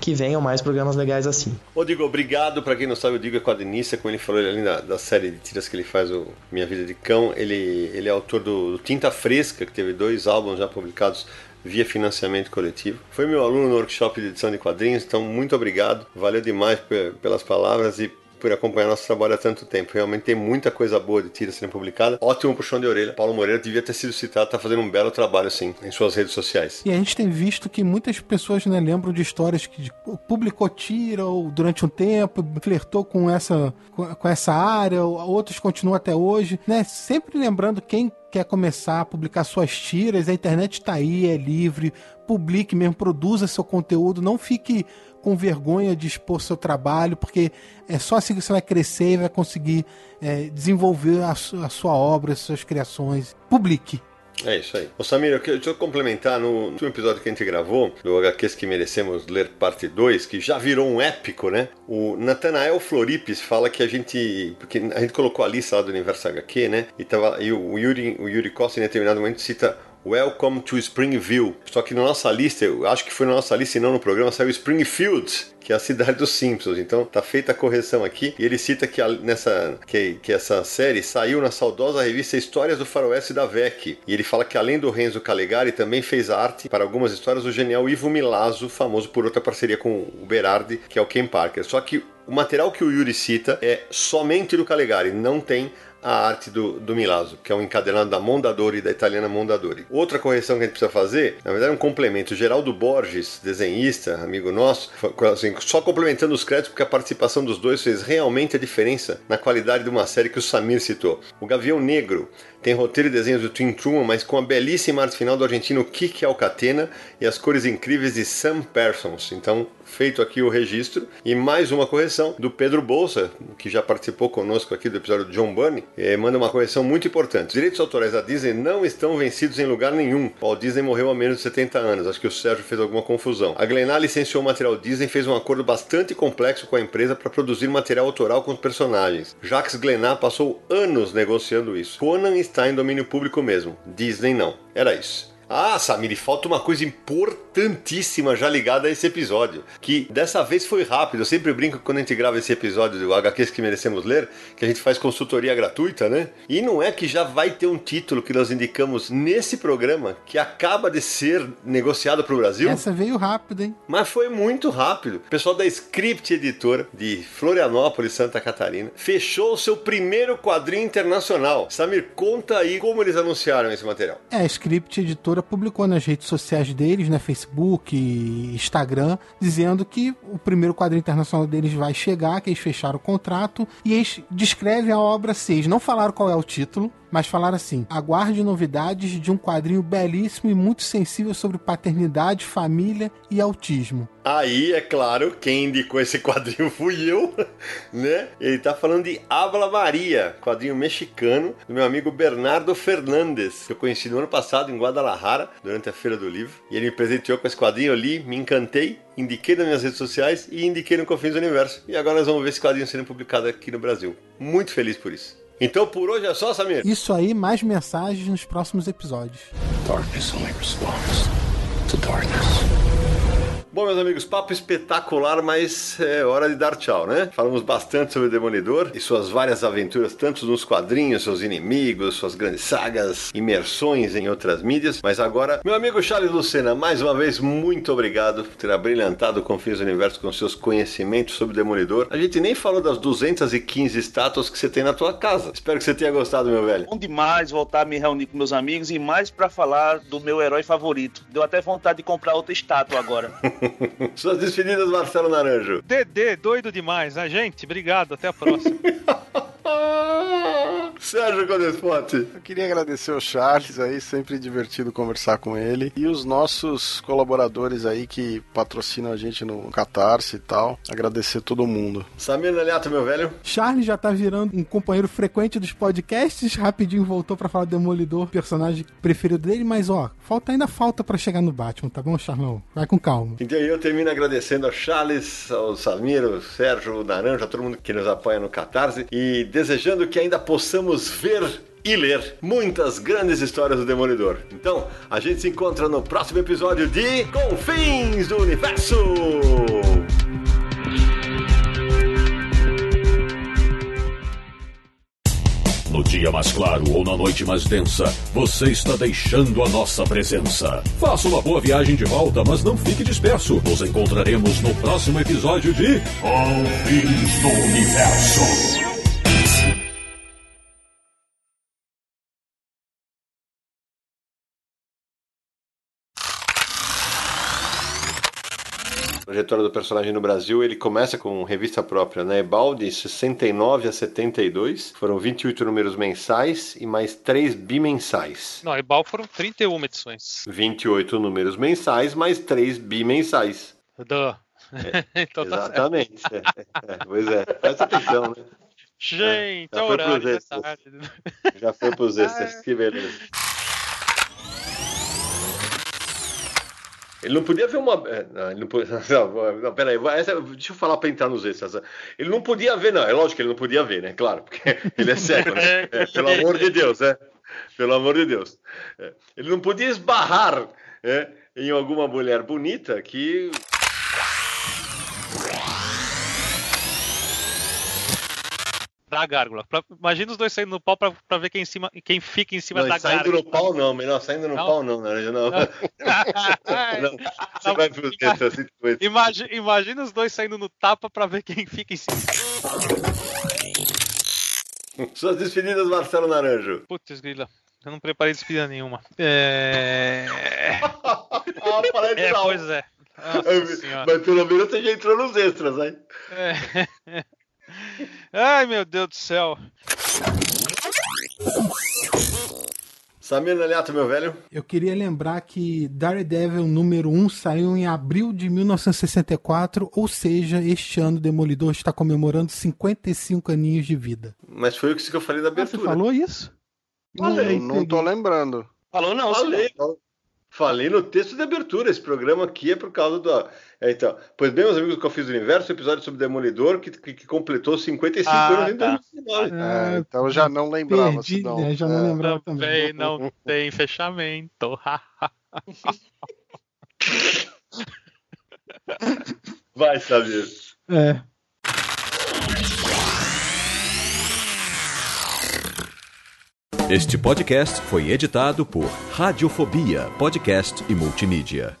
que venham mais programas legais assim. Ô Digo, obrigado. Para quem não sabe, o Digo é quadrinista, como ele falou ali da, série de tiras que ele faz, o Minha Vida de Cão. Ele, ele é autor do, do, Tinta Fresca, que teve dois álbuns já publicados via financiamento coletivo. Foi meu aluno no workshop de edição de quadrinhos, então muito obrigado. Valeu demais pelas palavras e por acompanhar nosso trabalho há tanto tempo. Realmente tem muita coisa boa de tira sendo publicada. Ótimo puxão de orelha. Paulo Moreira devia ter sido citado, tá fazendo um belo trabalho, assim, em suas redes sociais. E a gente tem visto que muitas pessoas né, lembram de histórias que publicou tira ou durante um tempo, flertou com essa, com essa área, outros continuam até hoje, né? Sempre lembrando quem quer começar a publicar suas tiras, a internet está aí, é livre, publique mesmo, produza seu conteúdo, não fique com vergonha de expor seu trabalho, porque é só assim que você vai crescer e vai conseguir é, desenvolver a, a sua obra, as suas criações. Publique. É isso aí. Ô Samir, eu quero complementar no último episódio que a gente gravou, do HQs que merecemos ler parte 2, que já virou um épico, né? O Nathanael Floripes fala que a gente. Porque a gente colocou a lista lá do universo HQ, né? E, tava, e o, Yuri, o Yuri Costa, em determinado momento, cita Welcome to Springville. Só que na nossa lista, eu acho que foi na nossa lista e não no programa, saiu Springfield, que é a cidade dos Simpsons. Então tá feita a correção aqui. E ele cita que, a, nessa, que, que essa série saiu na saudosa revista Histórias do Faroeste da VEC. E ele fala que além do Renzo Calegari, também fez arte para algumas histórias do genial Ivo Milazzo, famoso por outra parceria com o Berardi, que é o Ken Parker. Só que o material que o Yuri cita é somente do Calegari, não tem a arte do, do Milazzo, que é um encadernado da Mondadori, da italiana Mondadori. Outra correção que a gente precisa fazer, na verdade é um complemento. Geraldo Borges, desenhista, amigo nosso, assim, só complementando os créditos, porque a participação dos dois fez realmente a diferença na qualidade de uma série que o Samir citou. O Gavião Negro tem roteiro e desenhos do Tim Truman, mas com a belíssima arte final do argentino Kiki Alcatena e as cores incríveis de Sam Parsons. Então, feito aqui o registro. E mais uma correção do Pedro Bolsa, que já participou conosco aqui do episódio do John Bunny, eh, manda uma correção muito importante. Os direitos autorais da Disney não estão vencidos em lugar nenhum. Walt Disney morreu há menos de 70 anos. Acho que o Sérgio fez alguma confusão. A Glenar licenciou o material Disney e fez um acordo bastante complexo com a empresa para produzir material autoral com os personagens. Jacques Glenar passou anos negociando isso. Conan está em domínio público mesmo. Disney não. Era isso. Ah, Samir, falta uma coisa importantíssima já ligada a esse episódio, que dessa vez foi rápido. Eu sempre brinco quando a gente grava esse episódio do HQs que merecemos ler, que a gente faz consultoria gratuita, né? E não é que já vai ter um título que nós indicamos nesse programa que acaba de ser negociado para o Brasil? Essa veio rápido, hein? Mas foi muito rápido. O pessoal da Script Editora de Florianópolis, Santa Catarina, fechou o seu primeiro quadrinho internacional. Samir, conta aí como eles anunciaram esse material. É, a Script Editora publicou nas redes sociais deles, né, Facebook, Instagram, dizendo que o primeiro quadrinho internacional deles vai chegar, que eles fecharam o contrato, e eles descrevem a obra 6. Não falaram qual é o título, mas falaram assim: aguarde novidades de um quadrinho belíssimo e muito sensível sobre paternidade, família e autismo. Aí, é claro, quem indicou esse quadrinho fui eu, né? Ele tá falando de Habla Maria, quadrinho mexicano do meu amigo Bernardo Fernandes, que eu conheci no ano passado em Guadalajara, durante a Feira do Livro. E ele me presenteou com esse quadrinho, eu li, me encantei, indiquei nas minhas redes sociais e indiquei no Confins do Universo. E agora nós vamos ver esse quadrinho sendo publicado aqui no Brasil. Muito feliz por isso. Então por hoje é só, Samir? Isso aí, mais mensagens nos próximos episódios. Darkness only responds to darkness. Bom, meus amigos, papo espetacular, mas é hora de dar tchau, né? Falamos bastante sobre o Demolidor e suas várias aventuras, tanto nos quadrinhos, seus inimigos, suas grandes sagas, imersões em outras mídias. Mas agora, meu amigo Charles Lucena, mais uma vez, muito obrigado por ter abrilhantado o Confins do Universo com seus conhecimentos sobre o Demolidor. A gente nem falou das 215 estátuas que você tem na tua casa. Espero que você tenha gostado, meu velho. Bom demais voltar a me reunir com meus amigos e mais para falar do meu herói favorito. Deu até vontade de comprar outra estátua agora. Suas despedidas, Marcelo Naranjo. Dedê, doido demais. A gente, obrigado. Até a próxima. Sérgio Codespote. Eu queria agradecer o Charles aí, sempre divertido conversar com ele. E os nossos colaboradores aí que patrocinam a gente no Catarse e tal. Agradecer todo mundo. Samir Naliato, meu velho. Charles já tá virando um companheiro frequente dos podcasts. Rapidinho voltou para falar do Demolidor, personagem preferido dele. Mas ó, falta ainda falta para chegar no Batman, tá bom, Charlão? Vai com calma. Então eu termino agradecendo ao Charles, ao Samir, ao Sérgio, ao Naranja, a todo mundo que nos apoia no Catarse. E desejando que ainda possamos ver e ler muitas grandes histórias do Demolidor. Então, a gente se encontra no próximo episódio de Confins do Universo! No dia mais claro ou na noite mais densa, você está deixando a nossa presença. Faça uma boa viagem de volta, mas não fique disperso. Nos encontraremos no próximo episódio de Confins do Universo. Trajetória do personagem no Brasil, ele começa com revista própria, né? Balde, 69 a 72. Foram 28 números mensais e mais 3 bimensais. Não, Ebal foram 31 edições. 28 números mensais, mais 3 bimensais. Duh. É, então tá exatamente. É, é, pois é, presta atenção, né? Gente, já é foi horário, pros extras. tarde. Já foi pros extras, que beleza. Ele não podia ver uma. é, Não, não. Não, peraí, essa- deixa eu falar para entrar nos extras. Ele não podia ver, não. É lógico que ele não podia ver, né? Claro, porque ele é cego, né? É, pelo amor de Deus, né? Pelo amor de Deus. É, Ele não podia esbarrar é, em alguma mulher bonita que. Da gárgula. Pra- imagina os dois saindo no pau pra, pra ver quem, em cima, quem fica em cima Não, da saindo gárgula. no pau, não, melhor saindo no Não? pau, não, Naranja, não. Não. Não, Você vai pro assim. Imagina, imagina os dois saindo no tapa pra ver quem fica em cima. Suas despedidas, Marcelo Naranjo. Putz, grila. Eu não preparei despedida nenhuma. É. Ah, É, pois é. Nossa senhora. Mas pelo menos você já entrou nos extras, né? É. Ai, meu Deus do céu. Samir Naliato, meu velho. Eu queria lembrar que Daredevil número 1 saiu em abril de 1964, ou seja, este ano o Demolidor está comemorando 55 aninhos de vida. Mas foi o que eu falei da Ah, você abertura. falou isso? Eu não tô lembrando. Falou não, Falei, falei no texto de abertura. Esse programa aqui é por causa da. É, então, pois bem, meus amigos do Confis do Universo, episódio sobre Demolidor que, que, que completou 55 Ah, anos em tá. 2019. É, então eu já não lembrava. Perdi, senão, né? Já não é. lembrava também. Também não tem fechamento. Vai, Samir. É. Este podcast foi editado por Radiofobia, podcast e multimídia.